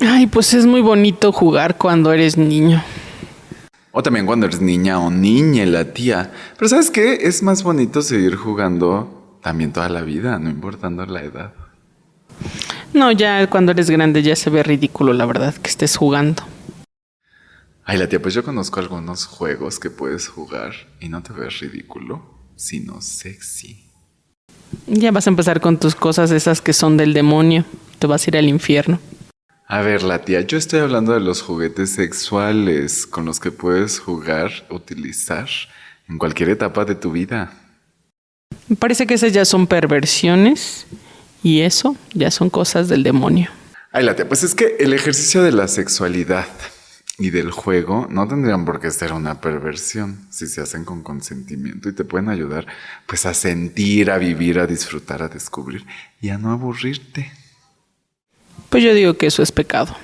Ay, pues es muy bonito jugar cuando eres niño. O también cuando eres niña o niña, la tía. Pero ¿sabes qué? Es más bonito seguir jugando también toda la vida, no importando la edad. No, ya cuando eres grande ya se ve ridículo, la verdad, que estés jugando. Ay, la tía, pues yo conozco algunos juegos que puedes jugar y no te ves ridículo, sino sexy. Ya vas a empezar con tus cosas esas que son del demonio. Te vas a ir al infierno. A ver, la tía, yo estoy hablando de los juguetes sexuales con los que puedes jugar, utilizar en cualquier etapa de tu vida. Me parece que esas ya son perversiones y eso ya son cosas del demonio. Ay, la tía, pues es que el ejercicio de la sexualidad y del juego no tendrían por qué ser una perversión si se hacen con consentimiento y te pueden ayudar pues a sentir, a vivir, a disfrutar, a descubrir y a no aburrirte. Pues yo digo que eso es pecado.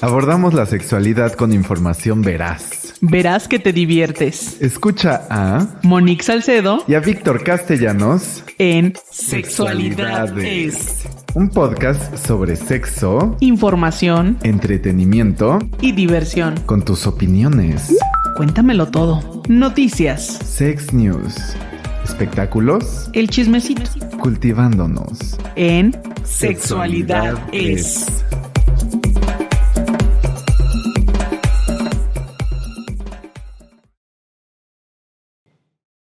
Abordamos la sexualidad con información veraz. Verás que te diviertes. Escucha a Monique Salcedo y a Víctor Castellanos en Sexualidad es un podcast sobre sexo, información entretenimiento y diversión. con tus opiniones. Cuéntamelo todo. Noticias. Sex News. Espectáculos. El chismecito. Cultivándonos. En Sexualidad es.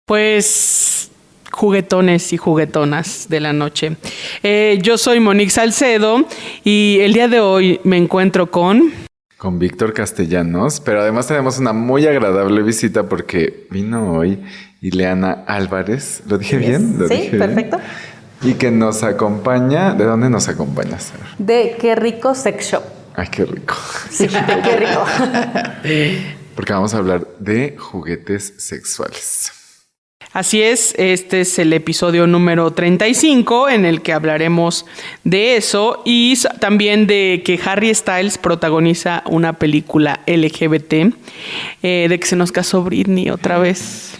Pues juguetones y juguetonas de la noche. Eh, yo soy Monique Salcedo y el día de hoy me encuentro con... Con Víctor Castellanos, pero además tenemos una muy agradable visita porque vino hoy Ileana Álvarez. ¿Lo dije bien? ¿Lo Sí, dije bien? perfecto. Y que nos acompaña. ¿De dónde nos acompañas? De Qué Rico Sex Shop. Ay, qué rico. Sí, Qué Rico. Porque vamos a hablar de juguetes sexuales. Así es, este es el episodio número 35 en el que hablaremos de eso y también de que Harry Styles protagoniza una película LGBT, eh, de que se nos casó Britney otra vez.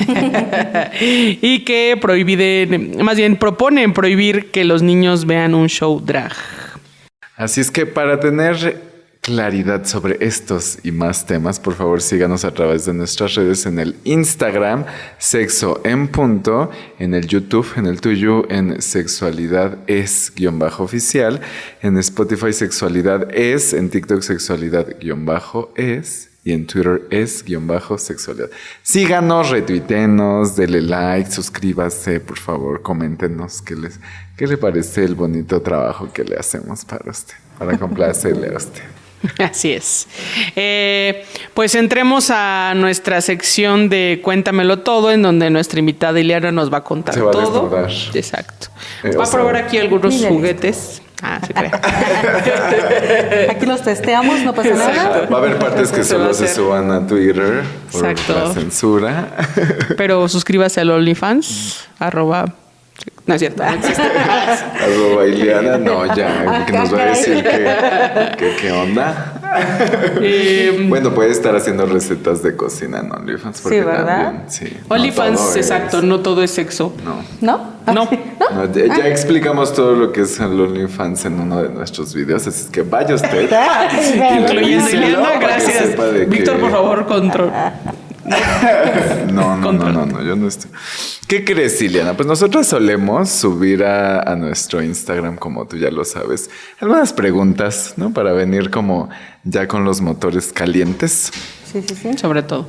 y que prohíben, más bien proponen prohibir que los niños vean un show drag. Así es que para tener claridad sobre estos y más temas, por favor síganos a través de nuestras redes en el Instagram, sexo en punto, en el YouTube, en el tuyo, en sexualidad es guion bajo oficial, en Spotify sexualidad es, en TikTok sexualidad guion bajo es y en Twitter es guion bajo sexualidad. Síganos, retuitenos, denle like, suscríbase, por favor, coméntenos qué les, qué le parece el bonito trabajo que le hacemos para usted, para complacerle a usted. Así es. Eh, pues entremos a nuestra sección de Cuéntamelo todo, en donde nuestra invitada Ileana nos va a contar Se va a todo. Exacto. Eh, va a probar sea- aquí algunos juguetes. Ah, se cree. Aquí los testeamos, no pasa nada. Va a haber partes que solo se suban a Twitter por Exacto. la censura. Pero suscríbase al OnlyFans, arroba. No es cierto. no existe. Arroba Ileana, no, ya, porque nos va a decir que, que- qué onda. Eh, Bueno, puede estar haciendo recetas de cocina en OnlyFans. porque Sí, ¿verdad? también, sí. No OnlyFans, es- exacto, no todo es sexo. No. ¿No? No. No, ya, ya explicamos todo lo que es el OnlyFans en uno de nuestros videos, así es que vaya usted. Incluyendo Ileana, que gracias. Víctor, que- por favor, control. No, no, no, no, no, yo no estoy. ¿Qué crees, Ileana? Pues nosotros solemos subir a, a nuestro Instagram, como tú ya lo sabes, algunas preguntas, ¿no? Para venir como ya con los motores calientes Sí, sí, sí. Sobre todo.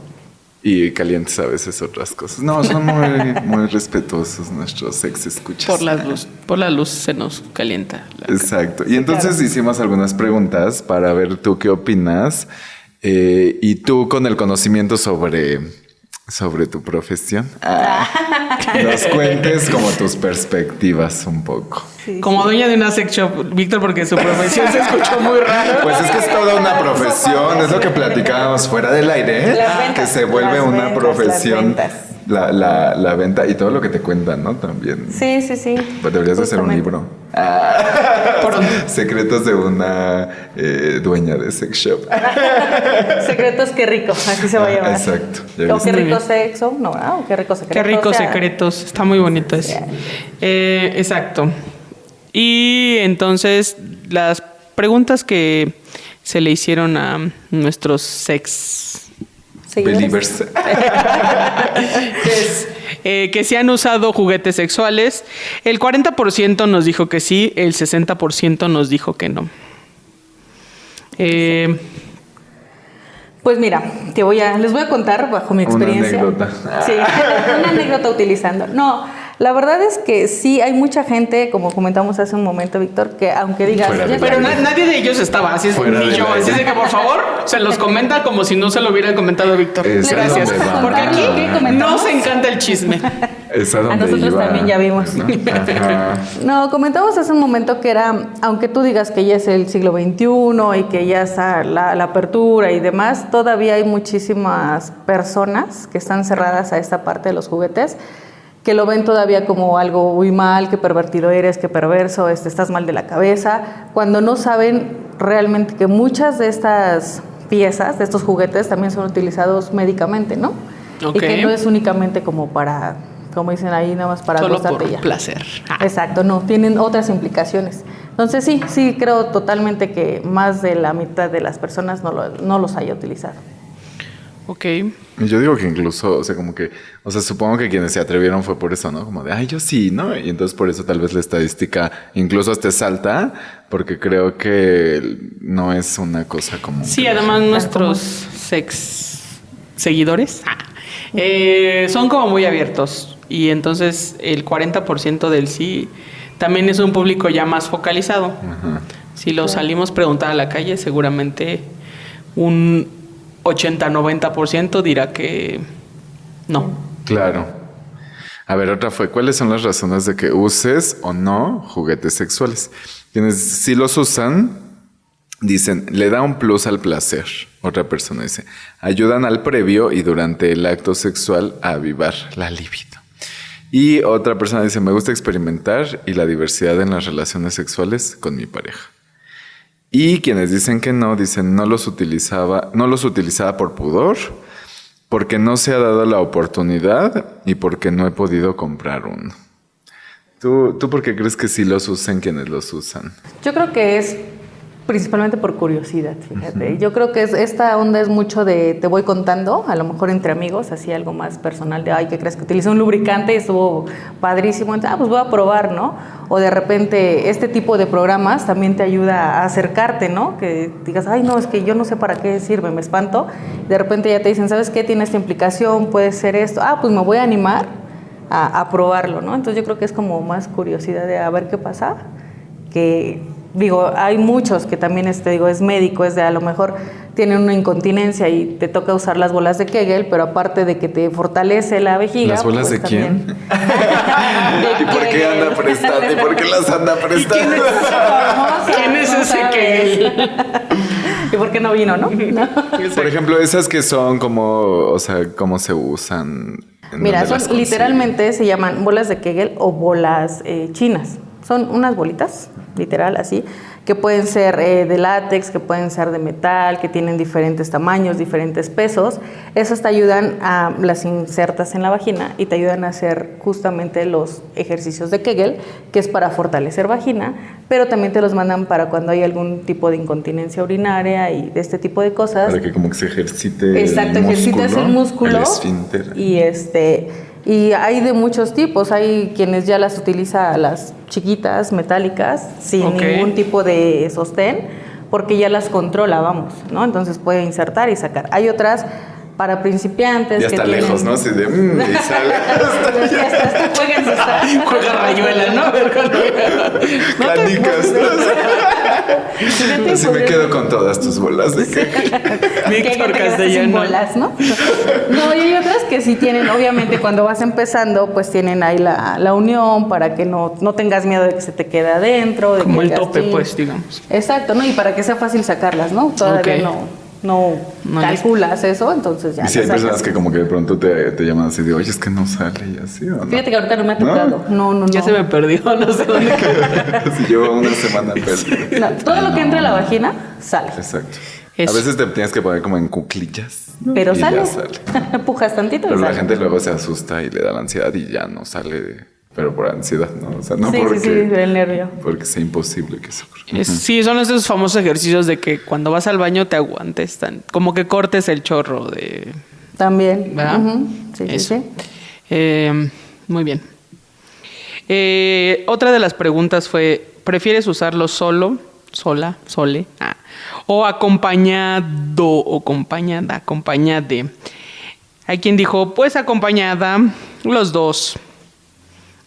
y calientes a veces otras cosas. No, son muy, muy respetuosos nuestros ex escuchas. Por la luz. Por la luz se nos calienta. la- Exacto. Y entonces hicimos algunas preguntas para ver tú qué opinas eh, y tú con el conocimiento sobre, sobre tu profesión, ah, nos cuentes como tus perspectivas un poco. Como dueña de una sex shop, Víctor, porque su profesión se escuchó muy raro. Pues es que es toda una profesión, es lo que platicábamos fuera del aire, ¿eh? Ventas, que se vuelve una ventas, profesión. La, la, la venta y todo lo que te cuentan, ¿no? También. Sí, sí, sí. Pues deberías de hacer un Justamente. libro. Ah, secretos de una eh, dueña de sex shop. Secretos, qué rico, así se va a Ah, llamar. exacto, O qué rico sexo, no, ¿verdad? O qué rico secreto. Qué ricos o sea, secretos. Está muy bonito eso. Yeah. Eh, exacto. Y entonces, las preguntas que se le hicieron a nuestros sex. Believers. es eh, que si han usado juguetes sexuales, el 40% nos dijo que sí, el 60% nos dijo que no. Eh, Pues mira, te voy a, les voy a contar bajo mi Una experiencia. anécdota. Sí, una anécdota utilizando. No, la verdad es que sí hay mucha gente, como comentamos hace un momento, Víctor, que aunque digas, Fuera de "Ya pero sé". na- nadie de ellos estaba, así es, Fuera ni de yo. Así es de que por favor se los comenta como si no se lo hubiera comentado Víctor. Gracias. Porque aquí nos encanta el chisme. Es a nosotros iba, también ya vimos. ¿no? No, comentamos hace un momento que era, aunque tú digas que ya es el siglo XXI y que ya está la, la apertura y demás, todavía hay muchísimas personas que están cerradas a esta parte de los juguetes que lo ven todavía como algo muy mal, que pervertido eres, que perverso, este, estás mal de la cabeza, cuando no saben realmente que muchas de estas piezas, de estos juguetes, también son utilizados médicamente, ¿no? Y que no es únicamente como para, como dicen ahí, nada más para Solo por ya. placer. Ah. Exacto, no, tienen otras implicaciones. Entonces sí, sí creo totalmente que más de la mitad de las personas no, lo- no los haya utilizado. Ok. Y Yo digo que incluso, o sea, como que, o sea, supongo que quienes se atrevieron fue por eso, ¿no? Como de, ay, yo sí, ¿no? Y entonces por eso tal vez la estadística incluso hasta es alta, porque creo que no es una cosa como... Sí, además nuestros sex seguidores ah, eh, son como muy abiertos y entonces el 40% del sí también es un público ya más focalizado. Ajá. Si lo salimos a preguntar a la calle, seguramente un 80-90% dirá que no. Claro. A ver, otra fue, ¿cuáles son las razones de que uses o no juguetes sexuales? Quienes sí los usan, dicen, le da un plus al placer. Otra persona dice, ayudan al previo y durante el acto sexual a avivar la libido. Y otra persona dice, me gusta experimentar y la diversidad en las relaciones sexuales con mi pareja. Y quienes dicen que no, dicen no los utilizaba, no los utilizaba por pudor, porque no se ha dado la oportunidad y porque no he podido comprar uno. ¿Tú, ¿Tú por qué crees que sí los usan quienes los usan? Yo creo que es principalmente por curiosidad, fíjate. Yo creo que es, esta onda es mucho de te voy contando, a lo mejor entre amigos, así algo más personal de, ay, ¿qué crees que utilicé un lubricante y estuvo padrísimo? Entonces, ah, pues voy a probar, ¿no? O de repente este tipo de programas también te ayuda a acercarte, ¿no? Que digas, ay, no, es que yo no sé para qué sirve, me espanto. De repente ya te dicen, ¿sabes qué? Tiene esta implicación, puede ser esto. Ah, pues me voy a animar a, a probarlo, ¿no? Entonces yo creo que es como más curiosidad de a ver qué pasa, que digo, hay muchos que también, este, digo, es médico, es de a lo mejor tienen una incontinencia y te toca usar las bolas de Kegel, pero aparte de que te fortalece la vejiga. ¿Las bolas pues de quién? ¿Y por qué anda prestando? ¿Y por qué las anda prestando? ¿Quién es no ese. Kegel? ¿Y por qué no vino, no? No. Por ejemplo, esas que son como, o sea, cómo se usan. ¿En Mira, son literalmente se llaman bolas de Kegel o bolas eh, chinas. Son unas bolitas, literal, así, que pueden ser eh, de látex, que pueden ser de metal, que tienen diferentes tamaños, diferentes pesos. Esas te ayudan a, las insertas en la vagina y te ayudan a hacer justamente los ejercicios de Kegel, que es para fortalecer vagina, pero también te los mandan para cuando hay algún tipo de incontinencia urinaria y de este tipo de cosas. Para que como que se ejercite Exacto, el ejercitas músculo, el músculo. El esfínter. Y este y hay de muchos tipos. Hay quienes ya las utiliza las chiquitas, metálicas, sin ningún tipo de sostén, porque ya las controla, vamos, ¿no? Entonces puede insertar y sacar. Hay otras para principiantes. Ya que está tienen- lejos, ¿no? Así de, mm, y sale. Ya está, está, jueguen, está. Juega rayuela, ¿no? Canicas. Así me quedo con todas tus bolas de Víctor Castellano. bolas, ¿no? No, y hay otras que sí tienen, obviamente cuando vas empezando, pues tienen ahí la, la unión para que no, no tengas miedo de que se te quede adentro. De Como que el tope, pues, digamos. Exacto, ¿no? Y para que sea fácil sacarlas, ¿no? Todavía no, no, No les- calculas eso, entonces ya. Y si hay personas que como que de pronto te, te llaman así de, oye, es que no sale y así, ¿o no? Fíjate que ahorita no me ha tocado. No, no, no. Ya se me perdió, no sé dónde quedó. Si llevo una semana perdida. No, todo lo que entra a la vagina sale. Exacto. Eso. A veces te tienes que poner como en cuclillas. Pero y ya sale. sale. Pujas tantito y Pero la sale. gente luego se asusta y le da la ansiedad y ya no sale, pero por ansiedad, ¿no? O sea, no sí, porque, sí, sí, el nervio. porque sea imposible que eso ocurra. Es- sí, son esos famosos ejercicios de que cuando vas al baño te aguantes, tan, como que cortes el chorro de... También. ¿Verdad? Sí, sí, Eso. sí. Eh, muy bien. Eh, otra de las preguntas fue, ¿prefieres usarlo solo, sola, sole, ah, o acompañado o acompañada, acompañade? Hay quien dijo, pues acompañada, los dos.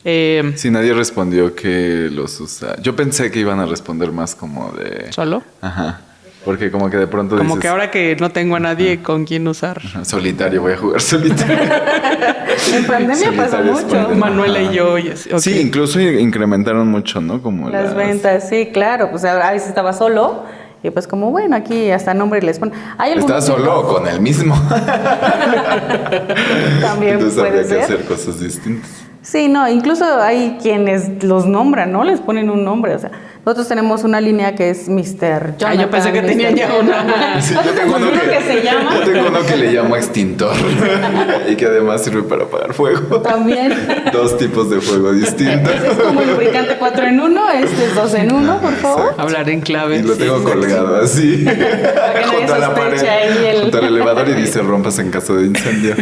Eh, Si nadie respondió que los usa. Yo pensé que iban a responder más como de. ¿Solo? Ajá. Porque como que de pronto Como dices, que ahora que no tengo a nadie con quien usar. "Ajá, Solitario, voy a jugar solitario. En pandemia es mucho. pandemia. Manuela y yo. y así, ok. Sí, incluso incrementaron mucho, ¿no? Como Las ventas, sí, claro. Pues a veces estaba solo. Y pues como, bueno, aquí hasta nombre les ponen. ¿Estás solo o con el mismo? También Entonces puede habría que ser. hacer cosas distintas. Sí, no, incluso hay quienes los nombran, ¿no? Les ponen un nombre. O sea, nosotros tenemos una línea que es Mr. Jonathan. Ah, yo pensé que Mr. tenían ya una. Sí, yo tengo uno que, que se llama. Yo tengo uno que le llamo extintor y que además sirve para apagar fuego. También. Dos tipos de fuego distintos. Ese es como lubricante 4 en 1, este es 2 en 1, por favor. Hablar en clave. Y lo tengo colgado así. junto a la pared. sospeche ahí el- Junto al elevador y dice rompas en caso de incendio.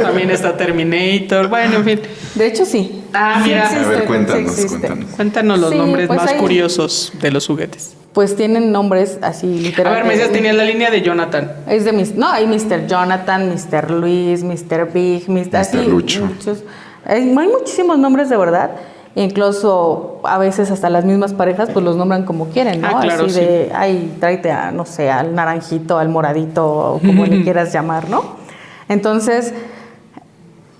También está Terminator. Bueno, en fin. De hecho, sí. Ah, Sí mira. A ver, cuéntanos, sí cuéntanos. Cuéntanos los Sí, nombres pues más hay- curiosos de los juguetes. Pues tienen nombres así A literales. ver, me decías, tenías la línea de Jonathan. Es de mis, no, hay Mr. Jonathan, Mr. Luis, Mr. Big, Mr. así, Lucho. muchos. Hay, hay muchísimos nombres de verdad. Incluso a veces hasta las mismas parejas pues los nombran como quieren, ¿no? Ah, claro, así de, ay, tráete a, no sé, al naranjito, al moradito, o como le quieras llamar, ¿no? Entonces,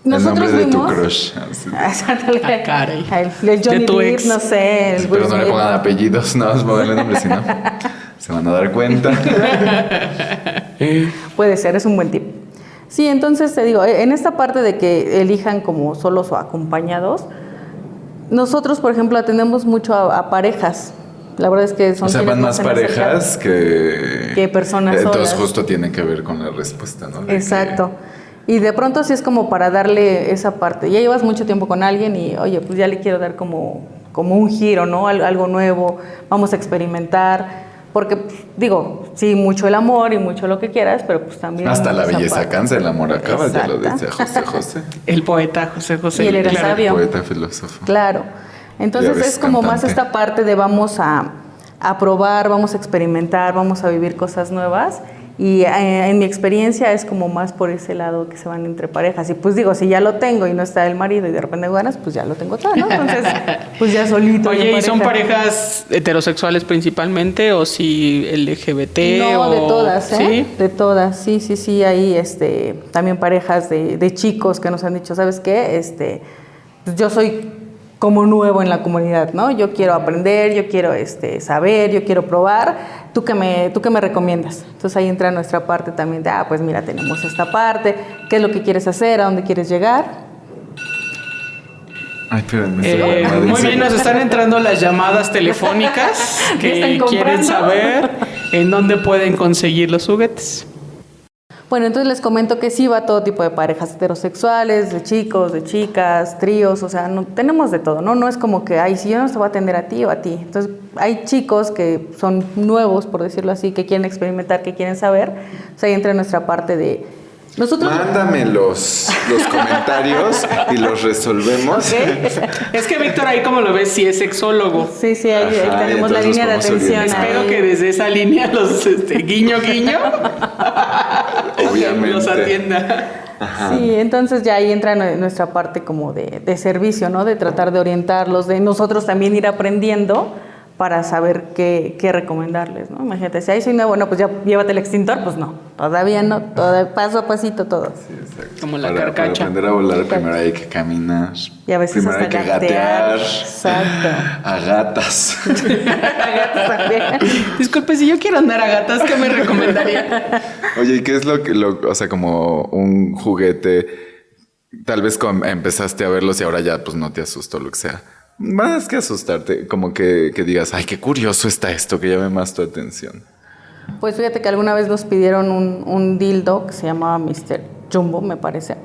El nosotros nombre de tu crush. Ah, caray. El, el Johnny De tu ex. no sé. el Pero Will no le pongan apellidos, nada más pónganle nombre, si no, se van a dar cuenta. Puede ser, es un buen tip. Sí, entonces te digo, en esta parte de que elijan como solos o acompañados, nosotros, por ejemplo, atendemos mucho a, a parejas. La verdad es que son O sea, van más parejas que... Que personas Entonces solas. justo tiene que ver con la respuesta, ¿no? De que- Exacto. Y de pronto sí es como para darle esa parte. Ya llevas mucho tiempo con alguien y, oye, pues ya le quiero dar como, como un giro, ¿no? Al- Algo nuevo, vamos a experimentar. Porque, pues, digo, sí, mucho el amor y mucho lo que quieras, pero pues también... Hasta la belleza parte. cansa, el amor acaba, ya lo decía José José. El poeta José José. Y él era claro. sabio. Poeta filósofo. Claro. Entonces ves, es como más esta parte de vamos a, a probar, vamos a experimentar, vamos a vivir cosas nuevas. Y eh, en mi experiencia es como más por ese lado que se van entre parejas. Y pues digo, si ya lo tengo y no está el marido y de repente ganas, pues ya lo tengo todo, ¿no? Entonces, pues ya solito. Oye, ¿y son pareja. parejas heterosexuales principalmente o si LGBT? No, o... de todas, ¿eh? ¿Sí? De todas, sí, sí, sí. Hay este, también parejas de, de chicos que nos han dicho, ¿sabes qué? Este, pues yo soy como nuevo en la comunidad, ¿no? Yo quiero aprender, yo quiero este, saber, yo quiero probar. ¿Tú qué, me, ¿Tú qué me recomiendas? Entonces ahí entra nuestra parte también de, ah, pues mira, tenemos esta parte, ¿qué es lo que quieres hacer? ¿A dónde quieres llegar? Ay, espérenme. Eh, muy bien, nos están entrando las llamadas telefónicas ¿Ya que quieren saber en dónde pueden conseguir los juguetes. Bueno, entonces les comento que sí va todo tipo de parejas heterosexuales, de chicos, de chicas, tríos, o sea, no, tenemos de todo, ¿no? No es como que, ay, si yo no te voy a atender a ti o a ti. Entonces, hay chicos que son nuevos, por decirlo así, que quieren experimentar, que quieren saber. O sea, ahí entra nuestra parte de... Nosotros... Mándame los, los comentarios y los resolvemos. Es que Víctor ahí como lo ves, sí es sexólogo. Sí, sí, ahí, Ajá, tenemos la línea de atención. Espero que desde esa línea los este, guiño guiño Obviamente. los atienda. Sí, entonces ya ahí entra nue- nuestra parte como de, de servicio, ¿no? De tratar de orientarlos, de nosotros también ir aprendiendo para saber qué, qué recomendarles, ¿no? Imagínate, si ahí soy nuevo, bueno, pues ya llévate el extintor, pues no. todavía no, toda- paso a pasito todo. Como la para, para carcacha. aprender a volar primero hay que caminar. Y a veces primero hay hasta que gatear. gatear. Exacto. A gatas. También. Disculpe, si yo quiero andar a gatas, ¿qué me recomendaría? Oye, ¿y qué es lo que, lo, o sea, como un juguete, tal vez empezaste a verlos y ahora ya pues no te asustó lo que sea? Más que asustarte, como que, que digas, ay, qué curioso está esto, que llame más tu atención. Pues fíjate que alguna vez nos pidieron un, un dildo que se llamaba Mr. Jumbo, me parece.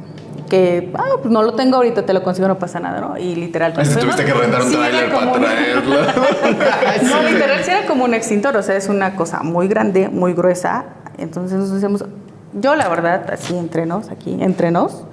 Que, ah, pues no lo tengo ahorita, te lo consigo, no pasa nada, ¿no? Y literal. Si pues, tuviste que rentar un sí, era tráiler para traerlo. no, literal, sí era como un extintor, o sea, es una cosa muy grande, muy gruesa. Entonces nos decíamos, yo la verdad, así entre nos, aquí, entre nos,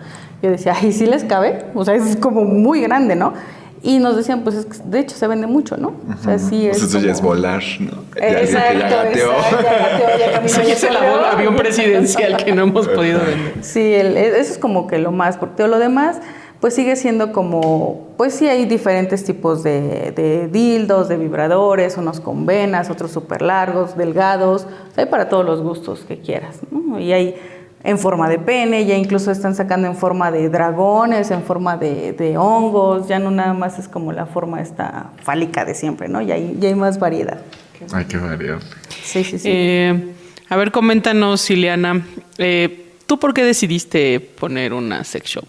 yo decía, ay, sí les cabe, o sea, es como muy grande, ¿no? Y nos decían, pues es que de hecho se vende mucho, ¿no? O sea, sí Pues es. eso ya es volar, ¿no? Ya alguien que Exacto, ya gateó. exacto, ya gateó, ya es el avión, presidencial que no hemos podido vender. Sí, el- e, eso es como que lo más, porque todo lo demás, pues sigue siendo como, pues sí hay diferentes tipos de, de dildos, de vibradores, unos con venas, otros súper largos, delgados, o sea, hay para todos los gustos que quieras, ¿no? Y hay en forma de pene, ya incluso están sacando en forma de dragones, en forma de, de hongos, ya no nada más es como la forma esta fálica de siempre, ¿no? Ya hay, ya hay más variedad. Ay, qué variable. Sí, sí, sí. Eh, a ver, coméntanos, Ileana, eh, ¿tú por qué decidiste poner una sex shop?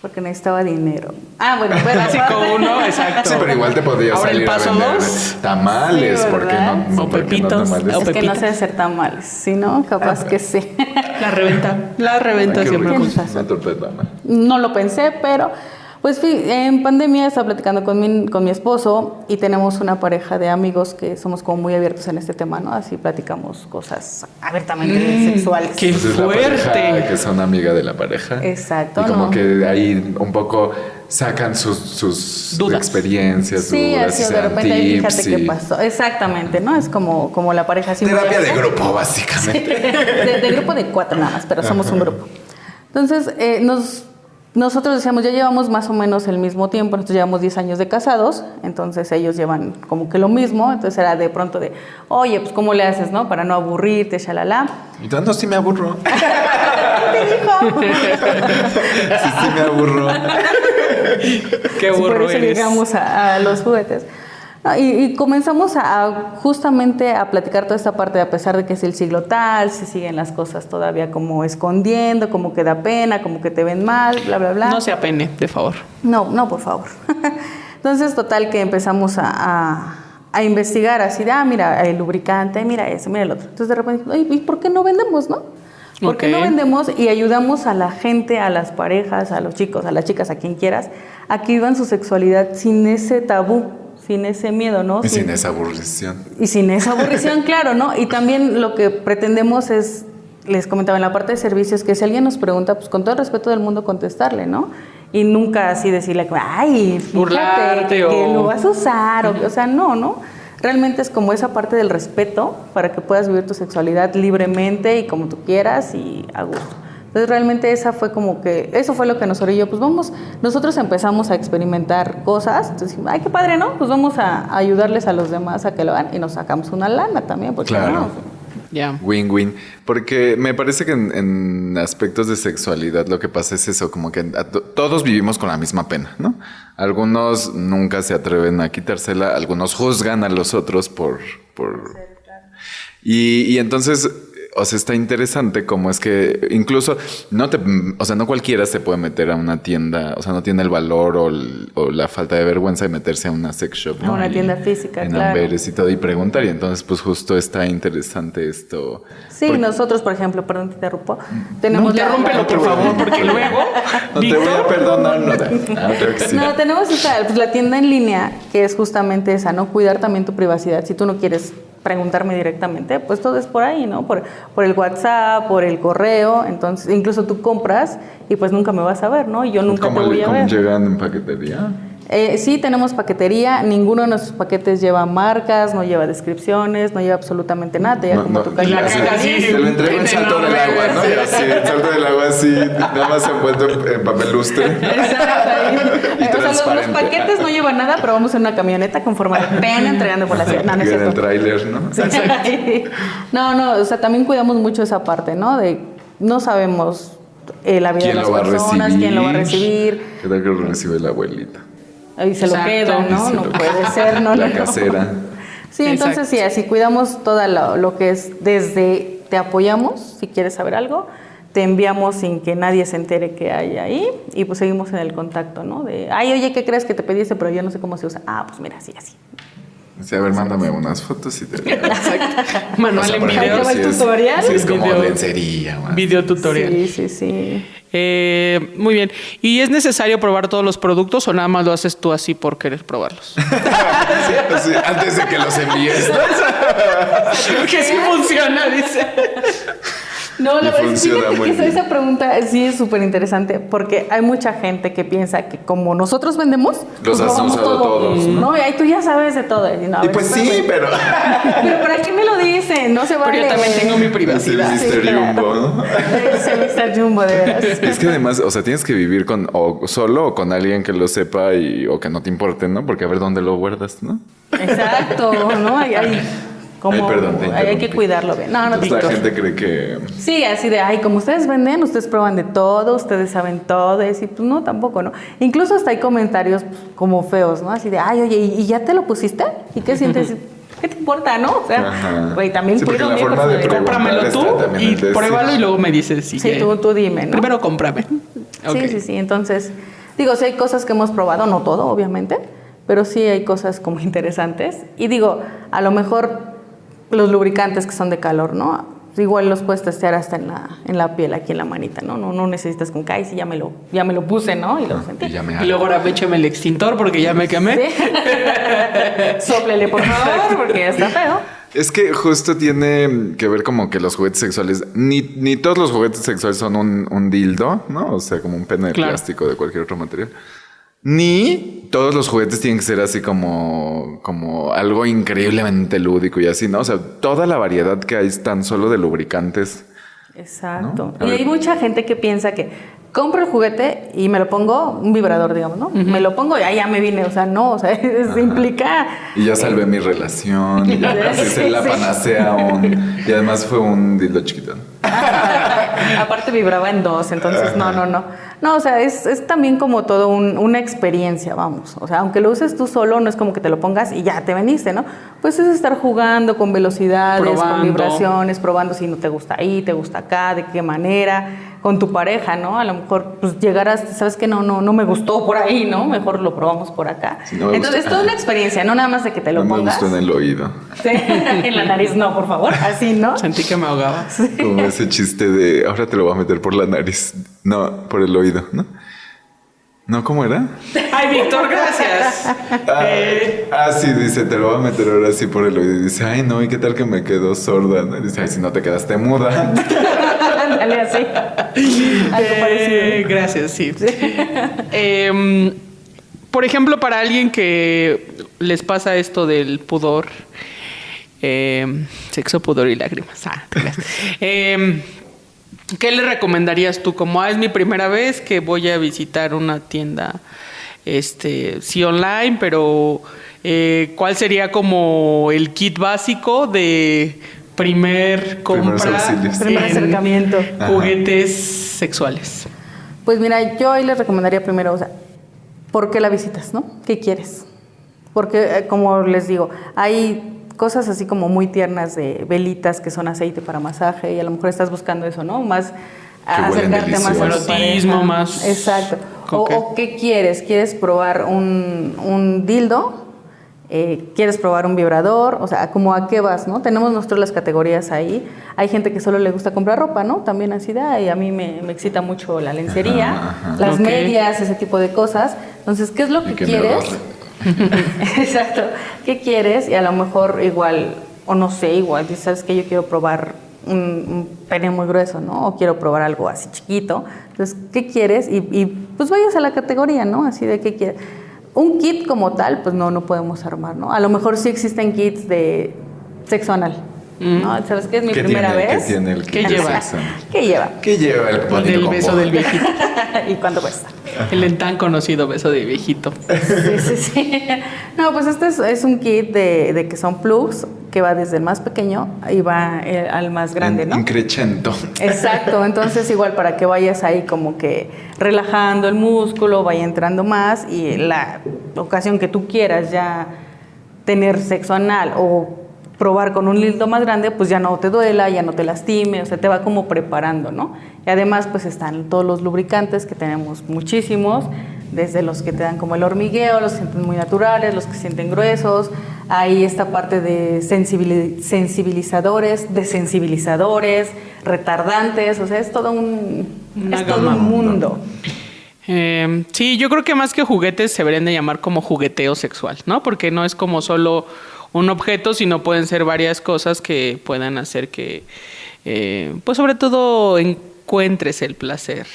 Porque necesitaba dinero. Ah, bueno, pero Así como uno, exacto. Sí, pero igual te podrías Ahora el salir paso a vender dos. tamales, Sí, ¿por qué ¿verdad? no? O ¿Por qué no pepitos. tamales? O Es que no sé hacer tamales, ¿sí, no? Capaz que sí. La reventa. La reventa siempre. Una torta de tamal. No lo pensé, pero pues fui- en pandemia estaba platicando con mi, con mi esposo y tenemos una pareja de amigos que somos como muy abiertos en este tema, ¿no? Así platicamos cosas abiertamente sexuales. qué- Pues fuerte. pareja que son amiga de la pareja. Exacto, Y como ¿no? que de ahí un poco sacan sus, sus Dudas. experiencias, Sí, dudas, así de repente ahí tips fíjate y- qué pasó. Exactamente, ¿no? Es como, como la pareja así. Terapia de grupo, básicamente. de, de grupo de cuatro nada más, pero somos un grupo. Entonces, eh, nos, nosotros decíamos, ya llevamos más o menos el mismo tiempo, nosotros llevamos 10 años de casados, entonces ellos llevan como que lo mismo, entonces era de pronto de, oye, pues ¿cómo le haces, no? Para no aburrirte, shalala. Y tanto sí me aburro. ¿Qué dijo? Sí, sí me aburro. Qué Sí, por burro eso eres. llegamos a, a los juguetes. No, y, y comenzamos a, a justamente a platicar toda esta parte, de, a pesar de que es el siglo tal, se siguen las cosas todavía como escondiendo, como que da pena, como que te ven mal, bla, bla, bla. No se apene, de favor. No, no, por favor. Entonces, total que empezamos a, a- a investigar así de, ah, mira, el lubricante, mira eso, mira el otro. Entonces, de repente, "Ay, ¿y por qué no vendemos, no? ¿Por qué no vendemos y ayudamos a la gente, a las parejas, a los chicos, a las chicas, a quien quieras, a que vivan su sexualidad sin ese tabú, sin ese miedo, ¿no? Y sin esa aburrición. Y sin esa aburrición, claro, ¿no? Y también lo que pretendemos es, les comentaba en la parte de servicios, que si alguien nos pregunta, pues con todo el respeto del mundo contestarle, ¿no? Y nunca así decirle, ay, fíjate Burlarte que, o- lo vas a usar, o, o sea, no, ¿no? Realmente es como esa parte del respeto para que puedas vivir tu sexualidad libremente y como tú quieras y a gusto. Entonces realmente esa fue como que, eso fue lo que nos orilló, pues vamos, nosotros empezamos a experimentar cosas, entonces dijimos, ay, qué padre, ¿no? Pues vamos a, ayudarles a los demás a que lo hagan y nos sacamos una lana también, porque Claro. no, Ya. Win-win. Porque me parece que en, en aspectos de sexualidad lo que pasa es eso, como que todos vivimos con la misma pena, ¿no? Algunos nunca se atreven a quitársela, algunos juzgan a los otros por... por... Y, y entonces, o sea, está interesante como es que incluso no te, o sea, no cualquiera se puede meter a una tienda, o sea, no tiene el valor o, el- o la falta de vergüenza de meterse a una sex shop. A ¿no? una Y tienda física, En claro. Amberes y todo, y preguntar. Y entonces, pues justo está interesante esto. Sí, Porque- nosotros, por ejemplo, perdón, te interrumpo, tenemos la- Interrúmpelo, por favor, porque luego. No te voy a perdonar, no. Sí. No, tenemos esta, pues, la tienda en línea, que es justamente esa, ¿no? Cuidar también tu privacidad. Si tú no quieres preguntarme directamente, pues todo es por ahí, ¿no? Por, por el WhatsApp, por el correo. Entonces, incluso tú compras y pues nunca me vas a ver, ¿no? Y yo nunca te ¿Cómo, voy le- a cómo ver. llegan en paquetería? Eh, sí, tenemos paquetería. Ninguno de nuestros paquetes lleva marcas, no lleva descripciones, no lleva absolutamente nada. Te No, como no, tu caja. sí, se lo entrego en salto del agua, ¿no? sí. Así, en salto del agua así, nada más envuelto en- en papel lustre. Exacto. Y O sea, los, paquetes no llevan nada, pero vamos en una camioneta con forma de pena entregando por la ciudad. No, no es en el cierto. tráiler, ¿no? Sí. No, no, o sea, también cuidamos mucho esa parte, ¿no? De no sabemos eh, la vida ¿Quién de las personas, recibir? quién lo va a recibir. ¿Qué tal que lo recibe la abuelita? Y se lo Exacto. queda, ¿no? No puede ser, ¿no? La no. casera. Sí, entonces sí, así cuidamos todo lo, lo que es desde te apoyamos si quieres saber algo, te enviamos sin que nadie se entere que hay ahí y pues seguimos en el contacto, ¿no? De, ay, oye, ¿qué crees que te pediste? Pero yo no sé cómo se usa. Ah, pues mira, así, así. Dice, a ver, mándame unas fotos y te Manual O sea, en video. si es- tutorial. si es como Video. lencería. Video tutorial. Sí, sí, sí. Eh, muy bien. ¿Y es necesario probar todos los productos o nada más lo haces tú así por querer probarlos? Sí, así, antes de que los envíes. ¿no? que sí funciona, dice. No, la verdad, muy que esa, bien. esa pregunta sí es súper interesante porque hay mucha gente que piensa que como nosotros vendemos, pues has usado todos, ¿no? ¿no? Y ahí tú ya sabes de todo. Y, no, Y pues sí, pero. Pero ¿para qué me lo dicen? No se Pero vale. yo también tengo mi Es el privacidad. Sí, Mr. Jumbo, ¿no? Es el Mr. Jumbo, de veras. Es que además, o sea, tienes que vivir con o solo o con alguien que lo sepa y o que no te importe, ¿no? Porque a ver dónde lo guardas, ¿no? Exacto, ¿no? Hay, hay, como, Ay, perdón, te hay, que cuidarlo bien. No, no, Entonces, la Víctor. gente cree que Sí, así de, ay, como ustedes venden, ustedes prueban de todo, ustedes saben todo, y así, pues no, tampoco, ¿no? Incluso hasta hay comentarios pues, como feos, ¿no? Así de, ay, oye, ¿y, y ya te lo pusiste? ¿Y qué sientes? ¿Qué te importa, no? O sea, güey, también Sí, cuido la mi forma de personalidad. Cómpramelo tú y pruébalo y luego me dices si Sí, quieres. tú, tú dime, ¿no? Primero cómprame. Sí, sí, sí. Entonces, digo, sí hay cosas que hemos probado, no todo, obviamente, pero sí hay cosas como interesantes. Y digo, a lo mejor los lubricantes que son de calor, ¿no? Igual los puedes testear hasta en la, en la piel, aquí en la manita, ¿no? No, no necesitas con Kai, si ya me lo, ya me lo puse, ¿no? Y lo sentí. y luego ahora échame el extintor porque ya me quemé. Sí. Sóplele, por favor, porque ya está feo. Es que justo tiene que ver como que los juguetes sexuales, ni, ni todos los juguetes sexuales son un, un dildo, ¿no? O sea, como un pene de Claro. plástico de cualquier otro material. Ni todos los juguetes tienen que ser así como, como algo increíblemente lúdico y así, ¿no? O sea, toda la variedad que hay es tan solo de lubricantes. Exacto. Y ver. hay mucha gente que piensa que compro el juguete y me lo pongo, un vibrador, digamos, ¿no? Me lo pongo y ahí ya me vine. O sea, no, o sea, eso implica. Y ya salvé mi relación, y ya así Sí, se la sí. panacea un... Y además fue un dildo chiquito. Aparte vibraba en dos, entonces no, no, no. No, o sea, es, es también como todo un- una experiencia, vamos. O sea, aunque lo uses tú solo, no es como que te lo pongas y ya te veniste, ¿no? Pues es estar jugando con velocidades, Probando. con vibraciones, probando si no te gusta ahí, te gusta acá, de qué manera, con tu pareja, ¿no? A lo mejor pues llegarás, sabes que no, no, no me gustó por ahí, ¿no? Mejor lo probamos por acá. Sí, no me Entonces es toda una experiencia, no nada más de que te lo No me gustó en el oído. Sí, en la nariz no, por favor, así, ¿no? Sentí que me ahogaba. Como ese chiste de ahora te lo voy a meter por la nariz. No, por el oído, ¿no? ¿No? ¿Cómo era? Ay, Víctor, gracias. Ah, Eh, ah, sí, dice, te lo voy a meter ahora sí por el oído. Y dice, ay, no, ¿y qué tal que me quedo sorda? dice, ay, si no te quedaste muda. Ándale así. Algo eh, parecido. gracias, sí. Em, por ejemplo, para alguien que les pasa esto del pudor, em, sexo, pudor y lágrimas. Ah. Em, ¿Qué le recomendarías tú? Como ah, es mi primera vez que voy a visitar una tienda, este, sí online, pero eh, ¿cuál sería como el kit básico de primer compra. Primer en acercamiento. juguetes sexuales? Pues mira, yo ahí les recomendaría primero, o sea, ¿por qué la visitas, no? ¿Qué quieres? Porque, eh, como les digo, hay cosas así como muy tiernas de velitas que son aceite para masaje y a lo mejor estás buscando eso, ¿no? Más acercarte más a delicioso. tu Erotismo, más- Exacto. O, qué quieres? ¿Quieres probar un, un dildo? Eh, ¿Quieres probar un vibrador? O sea, como a qué vas, ¿no? Tenemos nosotros las categorías ahí. Hay gente que solo le gusta comprar ropa, ¿no? También así de, y a mí me, me excita mucho la lencería, Ajá, ajá. las medias, ese tipo de cosas. Entonces, ¿qué es lo que, quieres? Exacto. ¿Qué quieres? Y a lo mejor igual, o no sé, igual, ¿sabes que Yo quiero probar un, un pene muy grueso, ¿no? O quiero probar algo así chiquito. Entonces, ¿qué quieres? Y, y, pues vayas a la categoría, ¿no? Así de qué quieres. un kit como tal, pues no, no podemos armar, ¿no? A lo mejor sí existen kits de sexo anal. ¿no? ¿Sabes qué? Es mi ¿Qué primera tiene, vez. ¿Qué tiene el ¿Qué kit lleva? ¿Qué lleva? ¿Qué lleva el beso del viejito. ¿Y cuánto cuesta? El tan conocido beso de viejito. Sí, sí, sí. No, pues este es, es un kit de, de que son plugs que va desde el más pequeño y va eh, al más grande, ¿no? Increchento. Exacto, entonces igual para que vayas ahí como que relajando el músculo, vaya entrando más y la ocasión que tú quieras ya tener sexo anal o probar con un dildo más grande, pues ya no te duela, ya no te lastime, o sea, te va como preparando, ¿no? Y además pues están todos los lubricantes que tenemos muchísimos, desde los que te dan como el hormigueo, los que sienten muy naturales, los que sienten gruesos, hay esta parte de sensibili- sensibilizadores, desensibilizadores, retardantes, o sea, es todo un, es todo un mundo. Eh, sí, yo creo que más que juguetes se deberían de llamar como jugueteo sexual, ¿no? Porque no es como solo un objeto, sino pueden ser varias cosas que puedan hacer que, eh, pues sobre todo encuentres el placer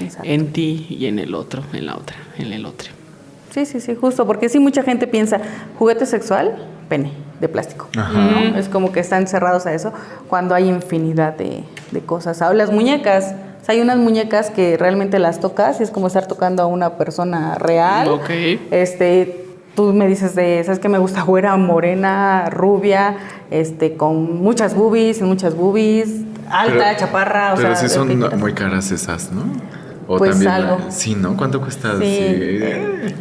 Exacto. en ti y en el otro, en la otra, en el otro. Sí, sí, sí, justo, porque sí mucha gente piensa, juguete sexual, pene de plástico. ¿no? Es como que están cerrados a eso, cuando hay infinidad de, de cosas. Ahora, las muñecas, o sea, hay unas muñecas que realmente las tocas y es como estar tocando a una persona real. Ok. Este, tú me dices de, ¿sabes qué me gusta? Güera, morena, rubia, este, con muchas boobies, muchas boobies, alta, Pero- chaparra, o Pero sea, sí son muy caras esas, ¿no? O Pues también, algo. Sí, ¿no? ¿Cuánto cuesta? Sí.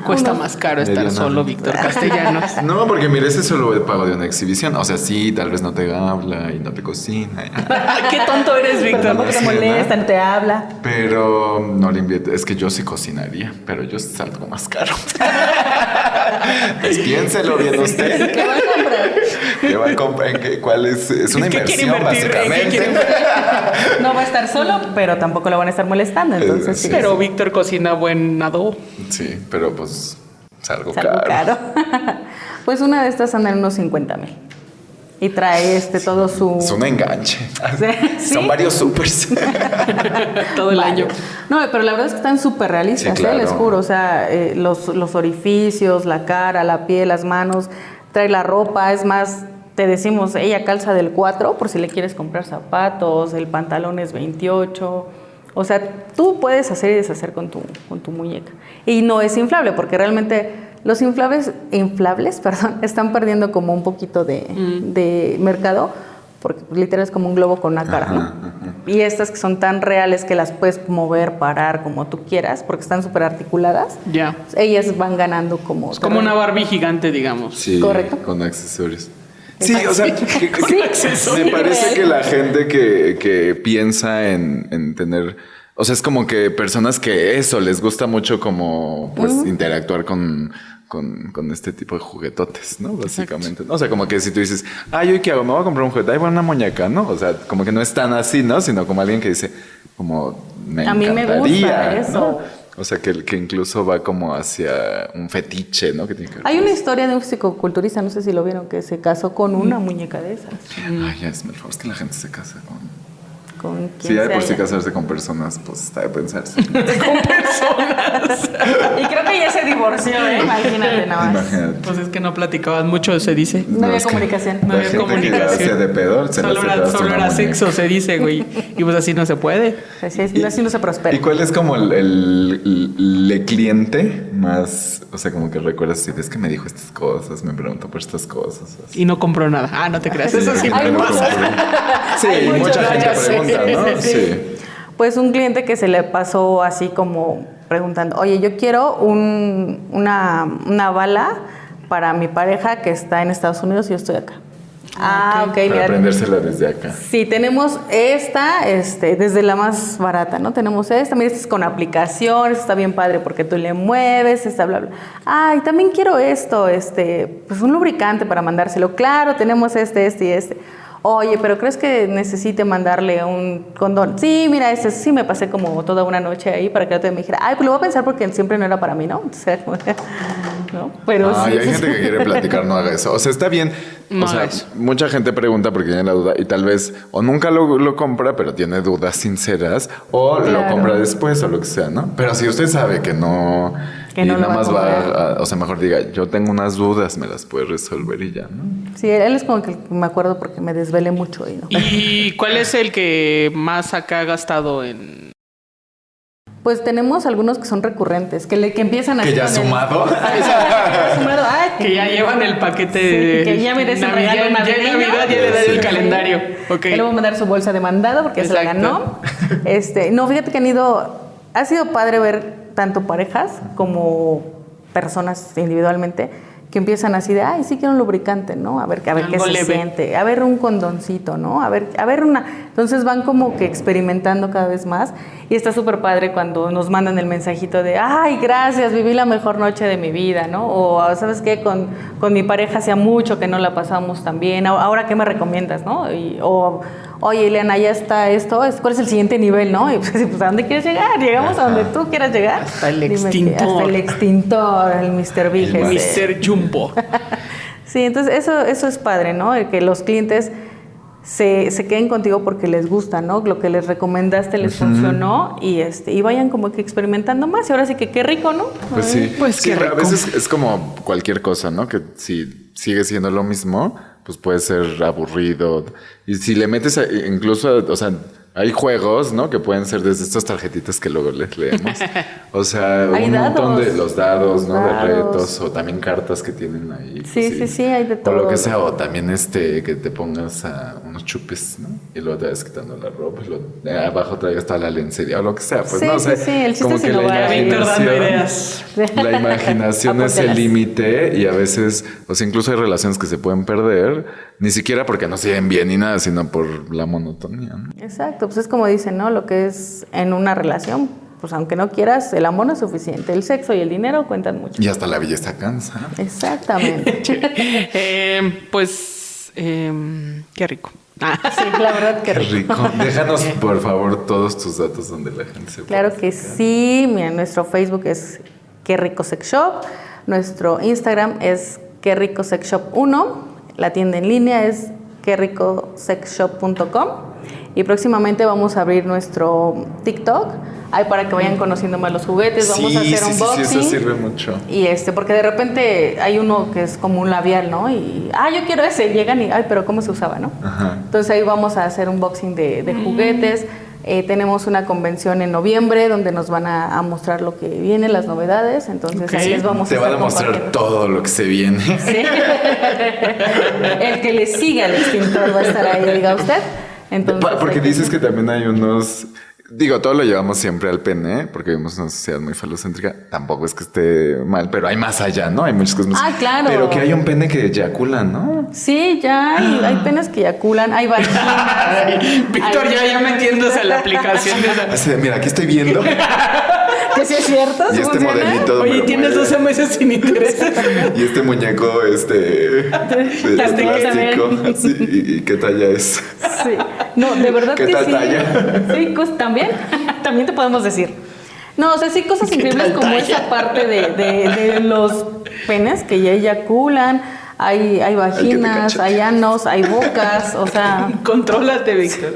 Cuesta más caro estar solo, Víctor Castellanos. No, porque mire, ese solo el pago de una exhibición. O sea, sí, tal vez no te habla y no te cocina. Qué tonto eres, Víctor. tampoco te molesta, ¿no? te habla. Pero no le invierte. Es que yo sí cocinaría, pero yo salgo más caro. pues piénselo bien usted. ¿Qué va a comprar? ¿En qué? ¿Cuál es? Es una ¿En qué quiere inversión, básicamente. No va a estar solo, pero tampoco lo van a estar molestando. Entonces, sí, Pero Víctor cocina buen adobo. Sí, pero pues salgo es algo caro. caro. pues una de estas anda en unos 50 mil. Y trae este todo su. Es un enganche. Sí. Son varios supers. Todo el año. No, pero la verdad es que están súper realistas, Sí, ¿eh? claro. les juro. O sea, eh, los, los orificios, la cara, la piel, las manos, trae la ropa. Es más, te decimos, ella calza del 4 por si le quieres comprar zapatos, el pantalón es 28. O sea, tú puedes hacer y deshacer con tu, con tu muñeca. Y no es inflable, porque realmente los inflables, inflables perdón, están perdiendo como un poquito de, de mercado, porque literal es como un globo con una cara, ¿no? Y estas que son tan reales que las puedes mover, parar como tú quieras, porque están súper articuladas, Ya. ellas van ganando como... Es como una Barbie gigante, digamos. Sí, Correcto. con accesorios. Sí, o sea, que- que- Sí, me parece que la gente que, que piensa en, en tener, o sea, es como que personas que eso les gusta mucho como pues interactuar con, con, con este tipo de juguetotes, ¿no? Básicamente. ¿no? O sea, como que si tú dices, ay, ¿hoy qué hago? Me voy a comprar un juguete, ay, bueno, una muñeca, ¿no? O sea, como que no es tan así, ¿no? Sino como alguien que dice, como, me A mí me gusta eso. ¿no? O sea, que, que incluso va como hacia un fetiche, ¿no? Que tiene que Hay con una historia de un psicoculturista, no sé si lo vieron, que se casó con una muñeca de esas. Ay, ya es mejor. Es que la gente se casa con. Con Sí, de por sí casarse con personas, pues está de pensarse. Y creo que ya se divorció, ¿eh? Imagínate nada más. Imagínate. Pues es que no platicaban mucho, se dice. No había comunicación. No había comunicación. de pedo, se Solo era, solo sexo, se dice, güey. Y pues así no se puede. Así, es, así no se prospera. ¿Y cuál es como el, el- el- el cliente más, o sea, como que recuerdas si es que me dijo estas cosas, me preguntó por estas cosas? así? Y no compró nada. Ah, no te creas. Eso sí. Hay no compré. Sí, Hay mucha gente pregunta, ¿no? Sí. Pues un cliente que se le pasó así como preguntando, oye, yo quiero un- una, una bala para mi pareja que está en Estados Unidos y yo estoy acá. Ah, ok, Para mira. aprendérsela desde acá. Sí, tenemos esta, este, desde la más barata, ¿no? Tenemos esta, mira, esta es con aplicaciones, está bien padre porque tú le mueves, está bla, bla. Ay, también quiero esto, este, pues un lubricante para mandárselo. Claro, tenemos este, este y este. Oye, pero ¿crees que necesite mandarle un condón? Sí, mira, este sí me pasé como toda una noche ahí para que el otro me dijera, ay, pues lo voy a pensar porque siempre no era para mí, ¿no? O sea, ¿no? Pero Ay, sí. hay gente que quiere platicar, no haga eso. O sea, está bien. No o sea, mucha gente pregunta porque tiene la duda y tal vez o nunca lo, lo compra, pero tiene dudas sinceras, o lo compra después o lo que sea, ¿no? Pero si usted sabe que no, Que y no lo nada va a más va, a- o sea, mejor diga, yo tengo unas dudas, me las puedes resolver y ya, ¿no? Sí, él es como que me acuerdo porque me desvelé mucho y no. ¿Y cuál es el que más acá ha gastado en...? Pues tenemos algunos que son recurrentes, que, le, que empiezan así Que ya sumado. Ya sumado, ay, Que ya llevan el paquete Sí, de... que ya me des un Navidad, regalo ya en Navidad ya le dan el calendario. Ok. Y le voy a mandar su bolsa de mandado porque se la ganó. Este, no, fíjate que han ido, ha sido padre ver tanto parejas como personas individualmente que empiezan así de, ay, sí quiero un lubricante, ¿no? A ver, a ver qué se leve. siente, a ver un condoncito, ¿no? A ver, a ver una. Entonces van como que experimentando cada vez más y está súper padre cuando nos mandan el mensajito de, ay, gracias, viví la mejor noche de mi vida, ¿no? O, ¿sabes qué? Con, con mi pareja hacía mucho que no la pasamos tan bien, ¿ahora ahora qué me recomiendas, no? Y- o, oye, Eliana, ya está esto, es- ¿cuál es el siguiente nivel, no? Y pues, pues, ¿a dónde quieres llegar? Llegamos a donde tú quieras llegar. Hasta el Dime que- extintor. hasta el extintor, el Mr. Big. El. Mr. Jumbo. Sí, entonces eso, eso es padre, ¿no? El que los clientes se, se queden contigo porque les gusta, ¿no? Lo que les recomendaste les funcionó y este y vayan como que experimentando más. Y ahora sí que qué rico, ¿no? Pues Ay. sí, Pues Sí, qué pero rico. a veces es como cualquier cosa, ¿no? Que si sigue siendo lo mismo, pues puede ser aburrido. Y si le metes, a- incluso, o sea, hay juegos, ¿no? Que pueden ser desde estas tarjetitas que luego les leemos. O sea, Hay un montón de los dados, Los ¿no? De retos o también cartas que tienen ahí. pues Sí, sí, sí, hay de O lo todo. que sea, o también este, que te pongas a unos chupes, ¿no? Y luego te vas quitando la ropa y luego eh, abajo traigas toda la lencería o lo que sea. Pues Sí, no sí, sé. sí, el chiste como es que la imaginación- ideas. la imaginación es el límite y a veces, o sea, incluso hay relaciones que se pueden perder, ni siquiera porque no se lleven bien ni nada, sino por la monotonía. ¿no? Exacto, pues es como dicen, ¿no? Lo que es en una relación, pues aunque no quieras, el amor no es suficiente. El sexo y el dinero cuentan mucho. Y hasta la belleza cansa. Exactamente. Eh, pues, em, qué rico. Ah. Sí, la verdad que Qué rico. rico. Déjanos, por favor, todos tus datos donde la gente se Claro que sí. Mira, nuestro Facebook es Qué Rico Sex Shop. Nuestro Instagram es Qué Rico Sex Shop 1. La tienda en línea es querricosexshop.com. Y próximamente vamos a abrir nuestro TikTok. Ahí para que vayan conociendo más los juguetes. Vamos Sí, a hacer sí, sí, unboxing. Sí, eso sirve mucho. Y este, porque de repente hay uno que es como un labial, ¿no? Y, ah, yo quiero ese. Llegan y, ay, pero ¿cómo se usaba, no? Ajá. Entonces ahí vamos a hacer un boxing de, de juguetes. Eh, tenemos una convención en noviembre donde nos van a, a mostrar lo que viene, las novedades. Entonces ahí les vamos Te a van a mostrar todo lo que se viene. Sí. El que le siga al extintor va a estar ahí, diga usted. Entonces, Porque dices que también hay unos. Digo, todo lo llevamos siempre al pene, porque vivimos en una sociedad muy falocéntrica. Tampoco es que esté mal, pero hay más allá, ¿no? Hay muchas cosas más. Ah, claro. Pero que hay un pene que eyacula, ¿no? Sí, ya hay, hay penas que eyaculan, hay vaginas. Víctor ya, ya metiéndose a la aplicación de de, mira, aquí estoy viendo. Que sí es cierto, y este funciona. modelito. Oye, tienes mueve. 12 meses sin interés. Y este muñeco, este. De, Plástico. Sí, ¿y, qué talla es? Sí. No, de verdad ¿Qué que tal sí. talla? Sí, cos- también, también te podemos decir. No, o sea, sí, cosas ¿Qué increíbles como esa parte de, de- de los penes que ya eyaculan, hay, hay vaginas, hay anos, hay bocas, o sea, Contrólate, Víctor.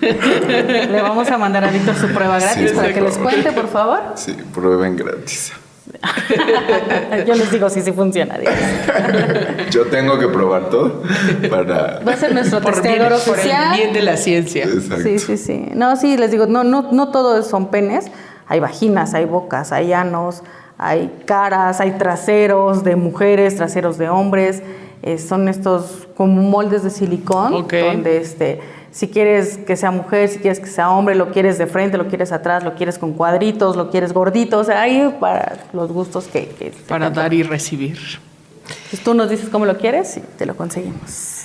le vamos a mandar a Víctor su prueba gratis Sí, para que les cuente, por favor. Sí, prueben gratis. Yo les digo si sí funciona. digo. Yo tengo que probar todo para. Va a ser nuestro Por, bien, testeador por el oficial. bien de la ciencia. Exacto. Sí, sí, sí. No, sí, les digo, no, no, no todo son penes. Hay vaginas, hay bocas, hay anos, hay caras, hay traseros de mujeres, traseros de hombres. Eh, son estos como moldes de silicón, donde este, si quieres que sea mujer, si quieres que sea hombre, lo quieres de frente, lo quieres atrás, lo quieres con cuadritos, lo quieres gordito. O sea, hay para los gustos que... que Para dar y recibir. Pues tú nos dices cómo lo quieres y te lo conseguimos.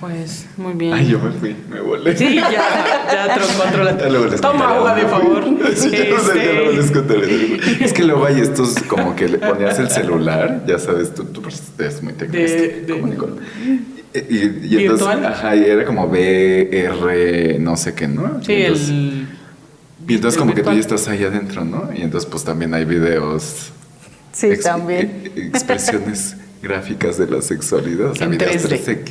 Pues, muy bien. Ay, yo me fui, me volé. Sí, ya, ya tro- controla. Ya luego les Toma agua, de favor. Sí, ya lo sé, ya luego les Este, contaré. Es que luego hay estos como que le ponías el celular, ya sabes, tú, tú eres muy técnico, De- de- como Nicole. Y, y- y entonces, ajá, y era como BR, no sé qué, ¿no? Sí, Y entonces, el... Y entonces el como que tú ya estás ahí adentro, ¿no? Y entonces pues también hay videos. Sí, ex- también. e- Expresiones gráficas de la sexualidad, o sea, En videos 3D. 3X.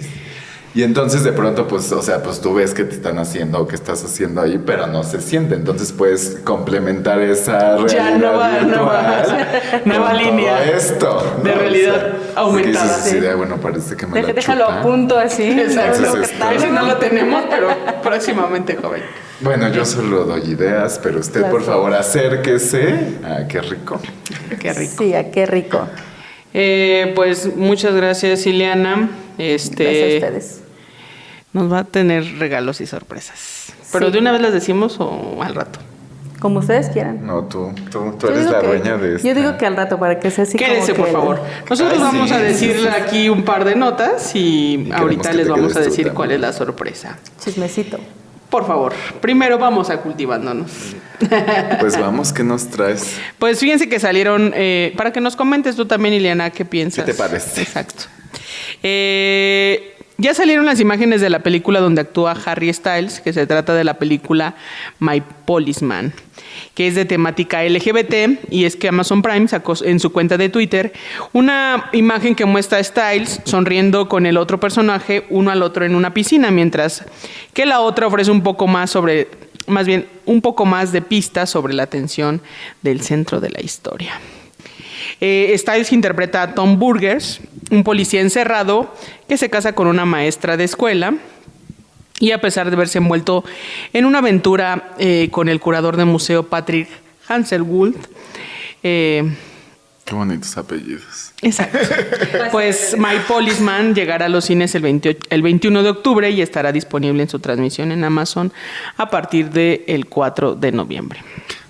Y entonces de pronto, pues, o sea, pues tú ves que te están haciendo o que estás haciendo ahí, pero no se siente. Entonces puedes complementar esa realidad Ya, nueva- virtual nueva- nueva con línea esto. de ¿no? realidad O sea, aumentada. dices Sí. de, bueno, parece que me Deja- la déjalo chupa. a punto así. Exacto. Ese no lo tenemos, pero próximamente, joven. Bueno, yo solo doy ideas, pero usted, Las por favor, acérquese. Ah, qué rico. Qué rico. Sí, a qué rico. Eh, pues muchas gracias, Ileana. Este, Gracias a ustedes. Nos va a tener regalos y sorpresas. ¿Pero Sí. de una vez las decimos o al rato? Como ustedes quieran. No, tú, tú, tú eres la que- dueña de esto. Yo digo que al rato para que sea así como Quédese, que por favor. Nosotros Ay, vamos sí, a decirle sí, sí. aquí un par de notas y ahorita les vamos a decir cuál es la sorpresa. Chismecito. Por favor, primero vamos a cultivándonos. Pues vamos, ¿qué nos traes? Pues fíjense que salieron, eh, para que nos comentes tú también, Ileana, qué piensas. ¿Qué te parece? Exacto. Eh, ya salieron las imágenes de la película donde actúa Harry Styles, que se trata de la película My Policeman, que es de temática LGBT, y es que Amazon Prime sacó en su cuenta de Twitter una imagen que muestra a Styles sonriendo con el otro personaje, uno al otro en una piscina, mientras que la otra ofrece un poco más sobre, más bien, un poco más de pistas sobre la tensión del centro de la historia. Eh, Styles interpreta a Tom Burgers, un policía encerrado que se casa con una maestra de escuela. Y a pesar de verse envuelto en una aventura eh, con el curador de museo Patrick Hanselwood, eh, Qué bonitos apellidos. Exacto. Pues My Policeman llegará a los cines el, 28 el 21 de octubre y estará disponible en su transmisión en Amazon a partir del 4 de noviembre.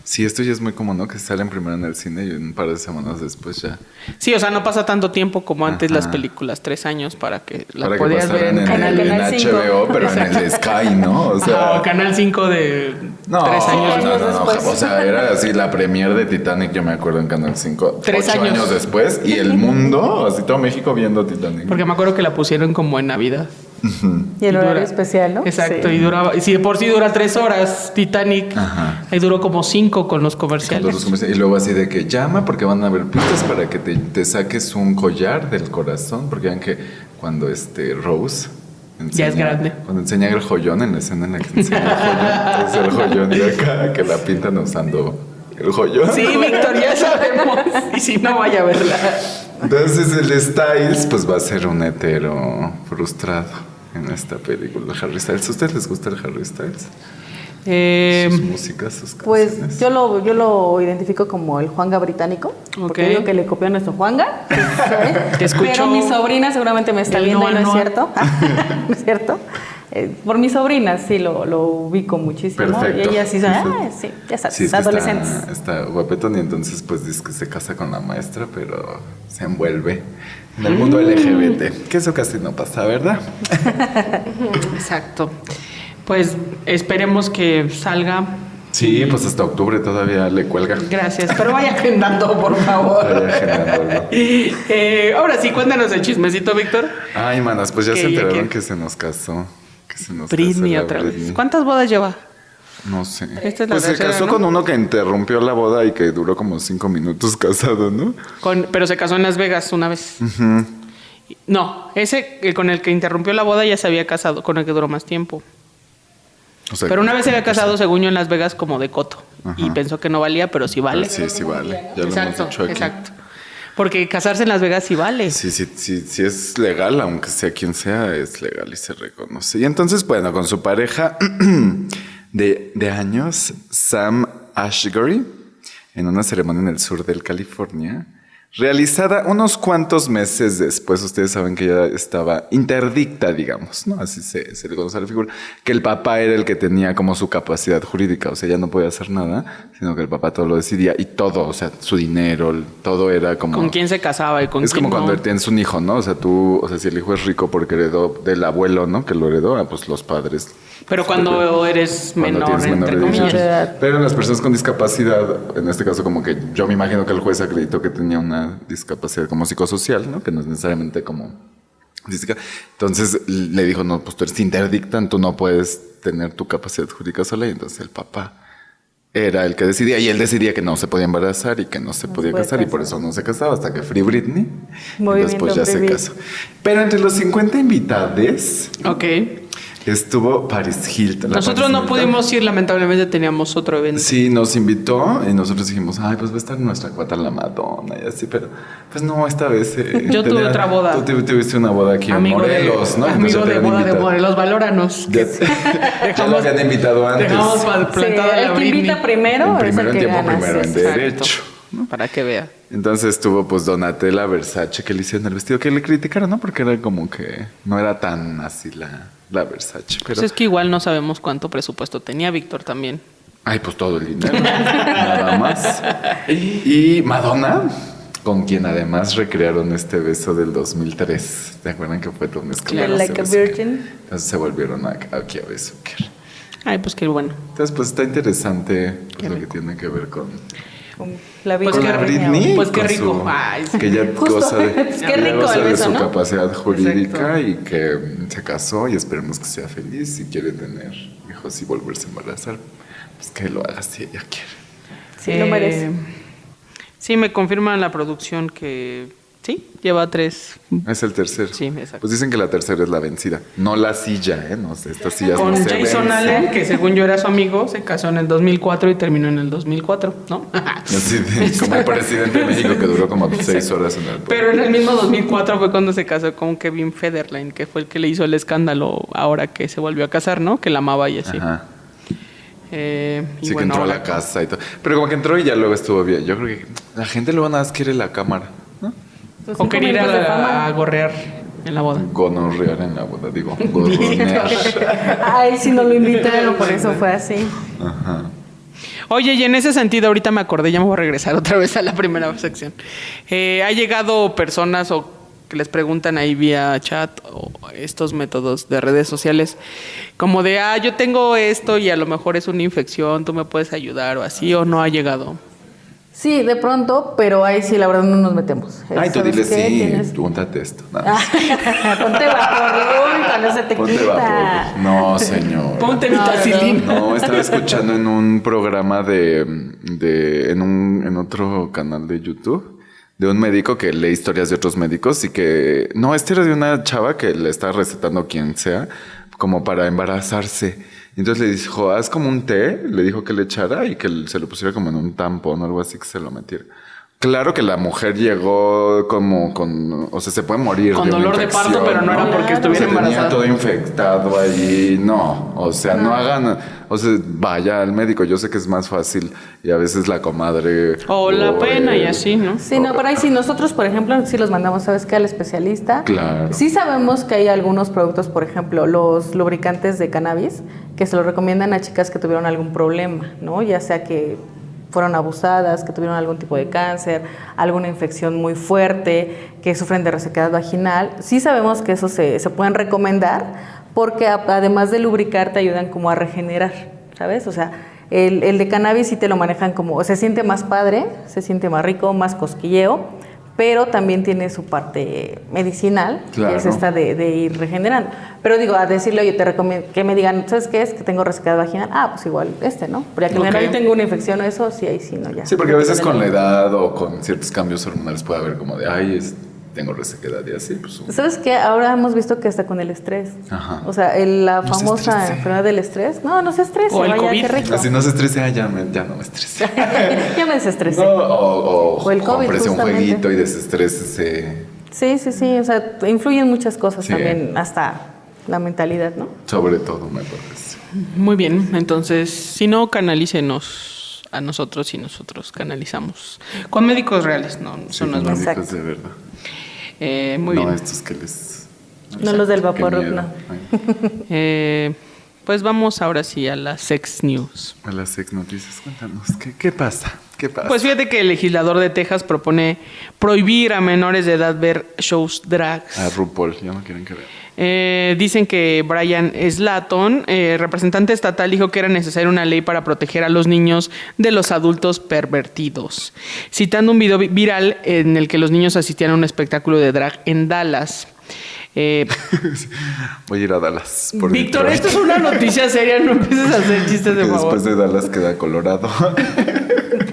Sí, esto ya es muy común, ¿no? Que salen primero en el cine y un par de semanas después ya. Sí, o sea, no pasa tanto tiempo como antes Ajá. las películas, tres años para que las Para que podías ver en en, Canal, el, en Canal cinco. HBO, pero en el Sky, ¿no? O Ajá, sea, o Canal 5 de no, tres años. no, no, no, después. O sea, era así la premier de Titanic, yo me acuerdo en Canal 5. Tres ocho años. después y el mundo, así todo México viendo Titanic. Porque me acuerdo que la pusieron como en Navidad. Y el Y horario dura- especial, ¿no? Exacto, Sí. y duraba, y si de por sí dura tres horas Titanic, Ajá. ahí duró como cinco con los comerciales. todos los comerciales. Y luego así de que llama porque van a haber pistas para que te, te saques un collar del corazón. Porque vean que cuando este Rose Ya es grande. Cuando enseña el joyón en la escena en la que enseña el joyón. Entonces el joyón de acá que la pintan usando el joyón. Sí, Víctor, ya sabemos. Y si no, vaya a verla. Entonces el Styles pues va a ser un hetero frustrado en esta película. Harry Styles. ¿A ustedes les gusta el Harry Styles? Eh, sus músicas, sus Pues canciones. yo lo, yo lo identifico como el Juanga británico. Porque Ok. digo que le copió a nuestro Juanga. Te escucho. Pero mi sobrina seguramente me está El viendo Noa y no es cierto. ¿No es cierto? Eh, por mi sobrina sí lo, lo ubico muchísimo. Perfecto. Y ella sí, Sí, ah, sí. ya sabes, Sí, es adolescentes. Está, está guapetón y entonces pues dice que se casa con la maestra, pero se envuelve en el mundo LGBT. Que eso casi no pasa, ¿verdad? exacto. Pues esperemos que salga. Sí, pues hasta octubre todavía le cuelga. Gracias, pero vaya agendando, por favor. Vaya. Eh, ahora sí, cuéntanos el chismecito, Víctor. Ay, manas, pues ya Que se enteraron que se nos casó. Que se nos Britney casó otra Britney. vez. ¿Cuántas bodas lleva? No sé. Esta es la pues se casó ¿no? con uno que interrumpió la boda y que duró como cinco minutos casado, ¿no? Con, pero se casó en Las Vegas una vez. No, ese el con el que interrumpió la boda ya se había casado, con el que duró más tiempo. O sea, Pero una vez se había casado, según yo, en Las Vegas como de coto. Y pensó que no valía, pero sí vale. Sí, sí vale. Ya lo exacto, hemos dicho aquí. exacto. Porque casarse en Las Vegas sí vale. Sí, sí, sí, sí es legal, aunque sea quien sea, es legal y se reconoce. Y entonces, bueno, con su pareja de, de años, Sam Ashbury, en una ceremonia en el sur del California, realizada unos cuantos meses después, ustedes saben que ella estaba interdicta, digamos, ¿no? Así se, se le conoce a la figura, que el papá era el que tenía como su capacidad jurídica, o sea, ella no podía hacer nada, sino que el papá todo lo decidía y todo, o sea, su dinero, todo era como... ¿Con quién se casaba y con Es quién como no? cuando tienes un hijo, ¿no? O sea, tú, o sea, si el hijo es rico porque heredó del abuelo, ¿no? Que lo heredó, ah, pues los padres. Pero cuando eres Cuando menor, tienes menor entre de comillas. 18. edad. Pero las personas con discapacidad, en este caso como que yo me imagino que el juez acreditó que tenía una discapacidad como psicosocial, ¿no? Que no es necesariamente como física. Entonces le dijo, no, pues tú eres interdicta, tú no puedes tener tu capacidad jurídica sola. Y entonces el papá era el que decidía y él decidía que no se podía embarazar y que no se podía puede casar y por casar. eso no se casaba hasta que Free Britney. y Movimiento después ya Free se casó. Pero entre los 50 invitados Ok. Estuvo Paris Hilton. Nosotros Paris no Hilton. pudimos ir, lamentablemente teníamos otro evento. Sí, nos invitó y nosotros dijimos, ay, pues va a estar nuestra cuata la Madonna y así, pero pues no, esta vez. eh, Yo tuve otra boda. Tú tu- tuviste una boda aquí amigo en Morelos, de, ¿no? Amigo de boda de. Morelos, valóranos. Ya, ya lo habían invitado antes. Dejamos Sí, el que invita primero En es primero el en tiempo, primero en derecho. Exacto. Para que vea. Entonces estuvo pues Donatella Versace que le hicieron el vestido que le criticaron, ¿no? Porque era como que no era tan así la, la Versace. Pero, Pues es que igual no sabemos cuánto presupuesto tenía Víctor también. ay, pues todo el dinero. nada más. Y Madonna, con quien además recrearon este beso del 2003. ¿Te acuerdan que fue mezclado? Claro. Like a? Virgin. Entonces se volvieron a- aquí a besuquear. Ay, pues qué bueno. Entonces pues está interesante pues, lo que tiene que ver con... Con la Pues la rico. Britney. Pues qué rico. su- Ay, sí. que ya Justo. goza de, Pues qué ya rico goza el de beso, su ¿no? capacidad jurídica Exacto. y que se casó y esperemos que sea feliz y quiere tener hijos y volverse a embarazar. Pues que lo haga si ella quiere. Sí, lo merece. Eh, Sí, me confirman la producción que sí, lleva tres. Es el tercero. Sí, exacto. Pues dicen que la tercera es la vencida. No la silla, ¿eh? No sé, estas sillas Con no se Jason. Allen, que según yo era su amigo, se casó en el 2004 y terminó en el 2004, ¿no? Así de- como el presidente de México que duró como seis horas en el poder. Pero en el mismo 2004 fue cuando se casó con Kevin Federline, que fue el que le hizo el escándalo ahora que se volvió a casar, ¿no? Que la amaba y así. Ajá. Eh, y Sí, bueno, que entró a la casa y todo. Pero como que entró y ya luego estuvo bien. Yo creo que la gente luego nada más quiere la cámara, ¿no? Sus O quería ir a, fama. a gorrear en la boda. Gonorrear en la boda, digo. Gorronear. A él sí no lo invitaron, por eso fue así. Ajá. Oye, y en ese sentido, ahorita me acordé, ya me voy a regresar otra vez a la primera sección. Eh, ha llegado personas o que les preguntan ahí vía chat o estos métodos de redes sociales, como de, ah, yo tengo esto y a lo mejor es una infección, tú me puedes ayudar o así, o no ha llegado. Sí, de pronto, pero ahí sí, la verdad, no nos metemos. Ay, tú ¿Sabes dile qué? sí, Tienes- esto. Nada. Ponte vapor, uy, cuando se te Ponte quita. vapor. No, señor. Ponte No, no. No, estaba escuchando en un programa de, de en un en otro canal de YouTube de un médico que lee historias de otros médicos y que no, este era de una chava que le está recetando quien sea como para embarazarse. Entonces le dijo, haz como un té, le dijo que le echara y que se lo pusiera como en un tampón o algo así que se lo metiera. Claro que la mujer llegó como con, o sea, se puede morir. Con de dolor de parto, pero no era porque estuviera Se tenía embarazada. todo infectado allí. No, o sea, no hagan, o sea, vaya al médico. Yo sé que es más fácil y a veces la comadre. O la pena y así, ¿no? Sí, no, pero ahí sí, nosotros, por ejemplo, sí los mandamos, ¿sabes qué? Al especialista. Claro. Sí sabemos que hay algunos productos, por ejemplo, los lubricantes de cannabis, que se los recomiendan a chicas que tuvieron algún problema, ¿no? Ya sea que fueron abusadas, que tuvieron algún tipo de cáncer, alguna infección muy fuerte, que sufren de resequedad vaginal. Sí sabemos que eso se, pueden recomendar porque además de lubricar te ayudan como a regenerar, ¿sabes? O sea, el, el de cannabis sí te lo manejan como, se siente más padre, se siente más rico, más cosquilleo, pero también tiene su parte medicinal, Claro. que es esta de, de ir regenerando. Pero digo, a decirle, oye, te recomiendo que me digan, ¿sabes qué es? Que tengo resequedad vaginal. Ah, pues igual este, ¿no? Pero ya que Ok. me digan, "Ay, tengo una infección o eso, sí, ahí sí, no, ya. Sí, porque a veces con la edad o con ciertos cambios hormonales puede haber como de, ay, es- tengo resequedad y así, pues. un- ¿Sabes qué? Ahora hemos visto que hasta con el estrés. Ajá. O sea, el- la No se famosa estrese. enfermedad del estrés. No, no se estrese, O el vaya, COVID. qué rico. Así no se estrese, ay, ya, me- ya no me estrese. ya me desestresé. No, o, o, O el COVID, cómprese un jueguito y desestrésese Sí, sí, sí. O sea, influyen muchas cosas Sí. también, hasta la mentalidad, ¿no? sobre todo, me parece. Muy bien, entonces, si no, canalícenos a nosotros y nosotros canalizamos. Con médicos reales, no, Sí, son las médicos de verdad. Eh, muy no bien. estos que les... No los del vapor, no. Eh, pues vamos ahora sí a las sex news. a las ex noticias, cuéntanos, ¿qué, qué pasa? ¿Qué pasa? Pues fíjate que el legislador de Texas propone prohibir a menores de edad ver shows drags. A RuPaul, ya no quieren que vea. Eh, dicen que Brian Slatton, eh, representante estatal, dijo que era necesaria una ley para proteger a los niños de los adultos pervertidos, citando un video vi- viral en el que los niños asistían a un espectáculo de drag en Dallas. Eh, Voy a ir a Dallas. por Víctor, esto es una noticia seria, no empieces a hacer chistes de favor. después de Dallas queda Colorado.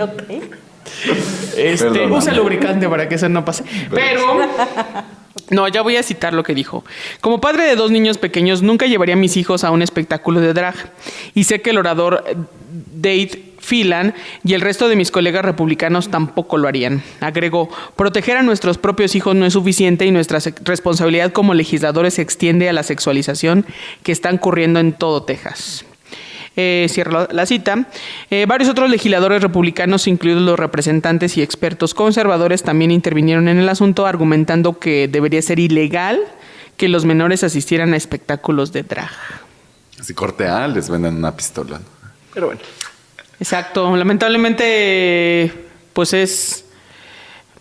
Ok. Este, usa lubricante para que eso no pase. Pero. No, ya voy a citar lo que dijo. Como padre de dos niños pequeños, nunca llevaría a mis hijos a un espectáculo de drag. Y sé que el orador eh, Dave Phelan y el resto de mis colegas republicanos tampoco lo harían. Agregó, proteger a nuestros propios hijos no es suficiente y nuestra responsabilidad como legisladores se extiende a la sexualización que está ocurriendo en todo Texas. Eh, cierro la, la cita. Eh, varios otros legisladores republicanos, incluidos los representantes y expertos conservadores, también intervinieron en el asunto, argumentando que debería ser ilegal que los menores asistieran a espectáculos de drag. Si corte A, les venden una pistola. ¿no? Pero bueno. Exacto. Lamentablemente, pues es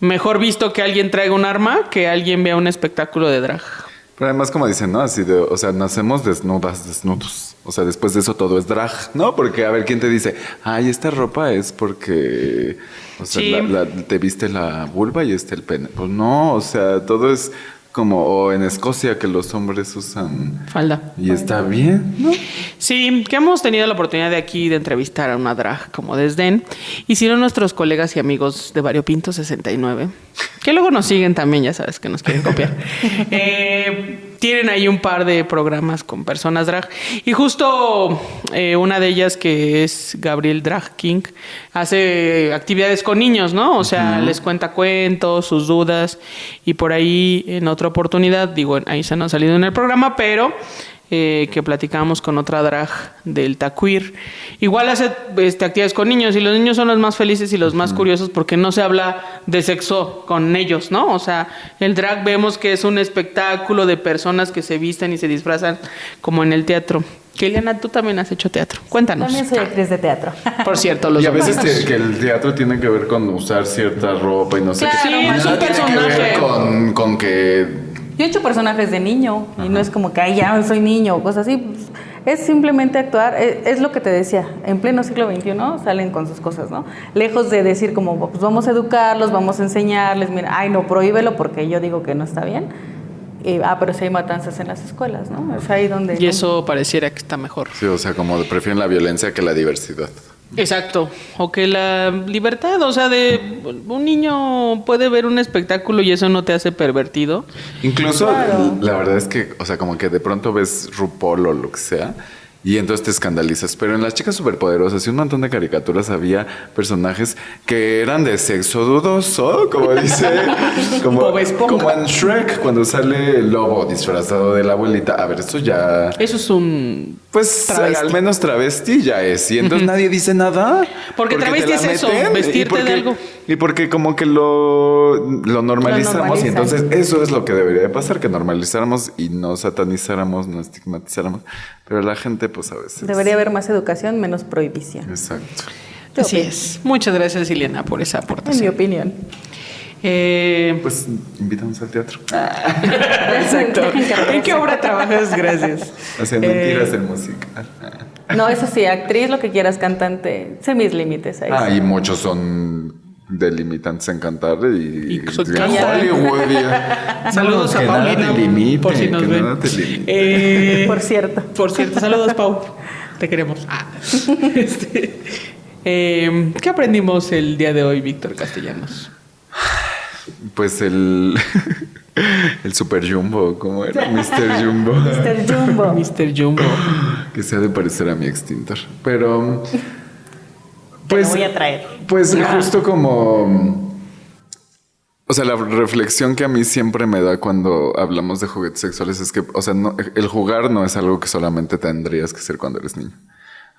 mejor visto que alguien traiga un arma que alguien vea un espectáculo de drag. Pero además, como dicen, ¿no? Así de, o sea, nacemos desnudas, desnudos. O sea, después de eso todo es drag, ¿no? Porque, a ver, ¿quién te dice? Ay, esta ropa es porque, o sea, Sí. la- la- te viste la vulva y este el pene. Pues no, o sea, todo es como, o en Escocia que los hombres usan Falda. y está bien, ¿no? Sí, que hemos tenido la oportunidad de aquí de entrevistar a una drag como Desdén. Hicieron nuestros colegas y amigos de Variopinto 69, que luego nos siguen también, ya sabes que nos quieren copiar. Eh, tienen ahí un par de programas con personas drag. Y justo eh, una de ellas, que es Gabriel Drag King, hace actividades con niños, ¿no? O sea, les cuenta cuentos, sus dudas. Y por ahí, en otra oportunidad, digo, ahí se nos ha salido en el programa, pero eh, que platicamos con otra drag del Taquir. Igual hace este, actividades con niños y los niños son los más felices y los más curiosos porque no se habla de sexo con ellos, ¿no? O sea, el drag vemos que es un espectáculo de personas que se visten y se disfrazan como en el teatro. Eliana, tú también has hecho teatro. Cuéntanos. También soy actriz de teatro. Por cierto, los Y a veces te- que el teatro tiene que ver con usar cierta ropa y no sé Claro, qué. Sí, es nada un tiene que ver personaje. con, con que Yo he hecho personajes de niño y no es como que, ay, ya soy niño o cosas así. pues, es simplemente actuar. Es, es lo que te decía. En pleno siglo XXI salen con sus cosas, ¿no? Lejos de decir como, pues vamos a educarlos, vamos a enseñarles, mira, ay, no, prohíbelo porque yo digo que no está bien. Y, ah, pero si hay matanzas en las escuelas, ¿no? Es ahí donde... Y eso pareciera que está mejor. Sí, o sea, como prefieren la violencia que la diversidad. Exacto. O que la libertad, o sea, de un niño puede ver un espectáculo y eso no te hace pervertido. Incluso, Claro. la verdad es que, o sea, como que de pronto ves RuPaul o lo que sea. Y entonces te escandalizas. Pero en las chicas superpoderosas y un montón de caricaturas había personajes que eran de sexo dudoso, como dice. como, como en Shrek, cuando sale el lobo disfrazado de la abuelita. A ver, esto ya. Eso es un... Pues Travesti. al menos travesti ya es. Y entonces nadie dice nada. Porque travesti es eso, vestirte porque- de algo. Y porque como que lo, lo normalizamos. y entonces eso es lo que debería de pasar, que normalizáramos y no satanizáramos, no estigmatizáramos. Pero la gente pues a veces... Debería haber más educación, menos prohibición. Exacto. Yo Así es. Muchas gracias, Ileana, por esa En mi aportación. opinión. Eh, Pues invitamos al teatro. exacto. ¿En qué obra trabajas? Gracias. Haciendo Eh, mentiras en música. No, eso sí, actriz, lo que quieras, cantante. Sé mis límites ahí. Ah, y muchos son delimitantes en cantar y, Y son. Hollywood. Saludos que a nada Paulina. te limite, por si nos que ven. nada te limite. Eh, Por cierto. Por cierto, saludos, Pau. Te queremos. Ah. Este, eh, ¿Qué aprendimos el día de hoy, Víctor Castellanos? Pues el, el Super Jumbo, ¿cómo era? Mr. Jumbo. Mr. Jumbo. Mr. Jumbo. que se ha de parecer a mi extintor. Pero. Te Pues. lo voy a traer. Pues justo como. O sea, la reflexión que a mí siempre me da cuando hablamos de juguetes sexuales es que, o sea, no- el jugar no es algo que solamente tendrías que hacer cuando eres niño.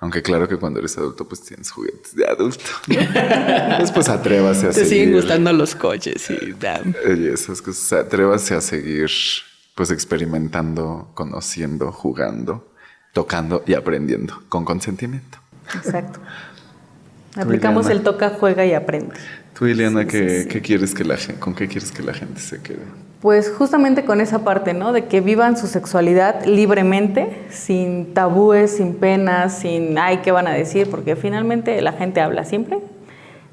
Aunque claro que cuando eres adulto, pues tienes juguetes de adulto. Después atrévase a Te siguen seguir. gustando los coches y damn. Y esas cosas. Atrévase a seguir, pues, experimentando, conociendo, jugando, tocando y aprendiendo con consentimiento. Exacto. Aplicamos Liliana. el toca, juega y aprende. Tú, Ileana, Sí, ¿qué, sí, sí. qué quieres que la gente, con qué quieres que la gente se quede? Pues justamente con esa parte, ¿no? De que vivan su sexualidad libremente, sin tabúes, sin penas, sin ay, ¿qué van a decir? Porque finalmente la gente habla siempre.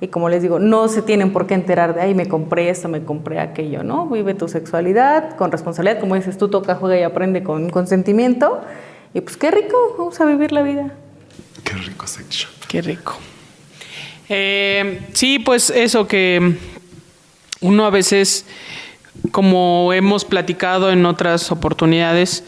Y como les digo, no se tienen por qué enterar de, ay, me compré esto, me compré aquello, ¿no? Vive tu sexualidad con responsabilidad, como dices tú, toca, juega y aprende con consentimiento. Y pues qué rico, vamos a vivir la vida. Qué rico sex shop. Qué rico. Eh, sí, pues eso que uno a veces, como hemos platicado en otras oportunidades,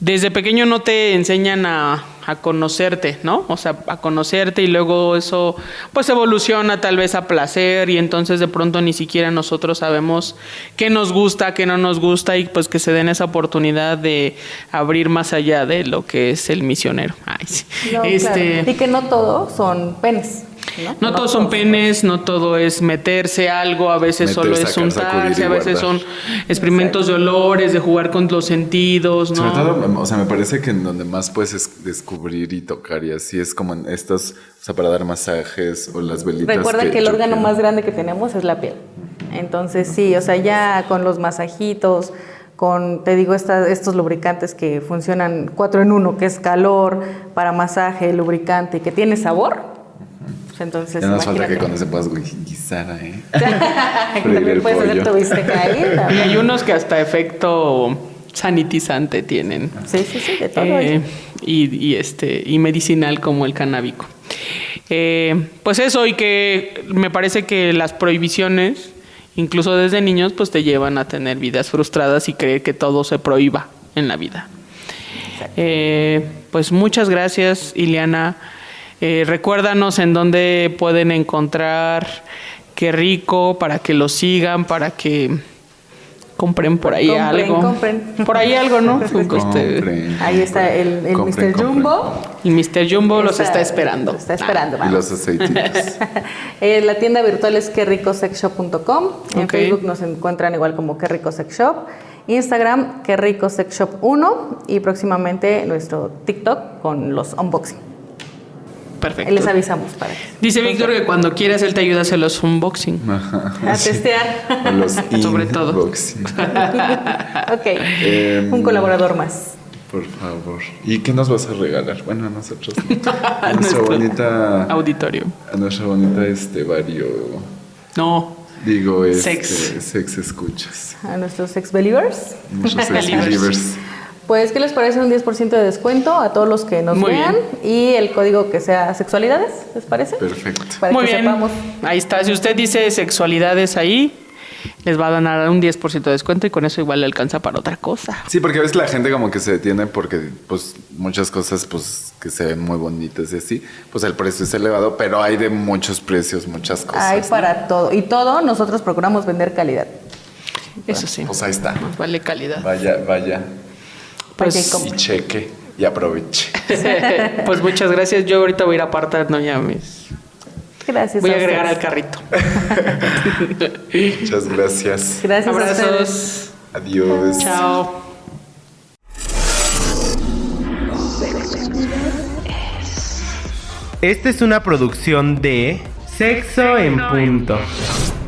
desde pequeño no te enseñan a, a conocerte, ¿no? O sea, a conocerte y luego eso pues evoluciona tal vez a placer y entonces de pronto ni siquiera nosotros sabemos qué nos gusta, qué no nos gusta y pues que se den esa oportunidad de abrir más allá de lo que es el misionero. Ay, sí. No, este, claro. Y que no todo son penes. No, no todos son penes, no todo es meterse algo, a veces Meter, solo es sacar, untarse, a veces son experimentos de olores, de jugar con los sentidos, ¿no? Sobre todo, o sea, me parece que en donde más puedes es- descubrir y tocar y así es como en estos, o sea, para dar masajes o las velitas. Recuerda que, el órgano quiero. más grande que tenemos es la piel. Entonces sí, o sea, ya con los masajitos, con, te digo, esta- estos lubricantes que funcionan cuatro en uno, que es calor, para masaje, lubricante y que tiene sabor. Entonces, Ya nos falta que imagínate. con ese puedas guisar, ¿eh? También puedes hacer tu bistec ahí. Y hay unos que hasta efecto sanitizante tienen. Sí, sí, sí, de todo. Eh, y, y este y medicinal como el canábico. Eh, pues eso y que me parece que las prohibiciones, incluso desde niños, pues te llevan a tener vidas frustradas y creer que todo se prohíba en la vida. Eh, pues muchas gracias, Ileana. Eh, recuérdanos en dónde pueden encontrar Qué Rico para que lo sigan, para que compren por ahí Compren, algo. compren. Por ahí algo, ¿no? Este, Compren, Ahí está el, el compren, Mr. compren. Jumbo. el Mr. Jumbo los Está- esperando. Los está esperando, Y vamos. los aceititos. Eh, la tienda virtual es querricosexshop.com. En Ok. Facebook nos encuentran igual como Qué Rico Sex Shop. Instagram, Qué Rico Sex Shop 1. Y próximamente nuestro TikTok con los unboxing. Perfecto. Les avisamos para que Dice Víctor que cuando quieras él te ayuda a hacer los unboxing. a testear. O los Sobre todo. ok. Em, Un colaborador más. Por favor. ¿Y qué nos vas a regalar? Bueno, a nosotros. no. A nuestra nuestro bonita. Auditorio. A nuestra bonita este vario. No. Digo, este, Sex. sex. escuchas. A nuestros ex believers. Nuestros ex Believers. Pues, ¿qué les parece un 10% de descuento a todos los que nos Muy vean? Y el código que sea sexualidades, ¿les parece? Perfecto. Para Muy que bien. sepamos. Ahí está. Si usted dice sexualidades ahí, les va a dar un 10% de descuento y con eso igual le alcanza para otra cosa. Sí, porque a veces la gente como que se detiene porque pues muchas cosas pues que se ven muy bonitas y así, pues el precio es elevado, pero hay de muchos precios, muchas cosas. Hay ¿no? para todo. Y todo nosotros procuramos vender calidad. Eso sí. Pues ahí está. Más vale calidad. Vaya, vaya. Pues, y cheque y aproveche. pues muchas gracias. Yo ahorita voy a ir apartando ya mis. Gracias. Voy a agregar al carrito. Muchas gracias. Gracias a. Abrazos. Adiós. Chao. Esta es una producción de Sexo en Punto.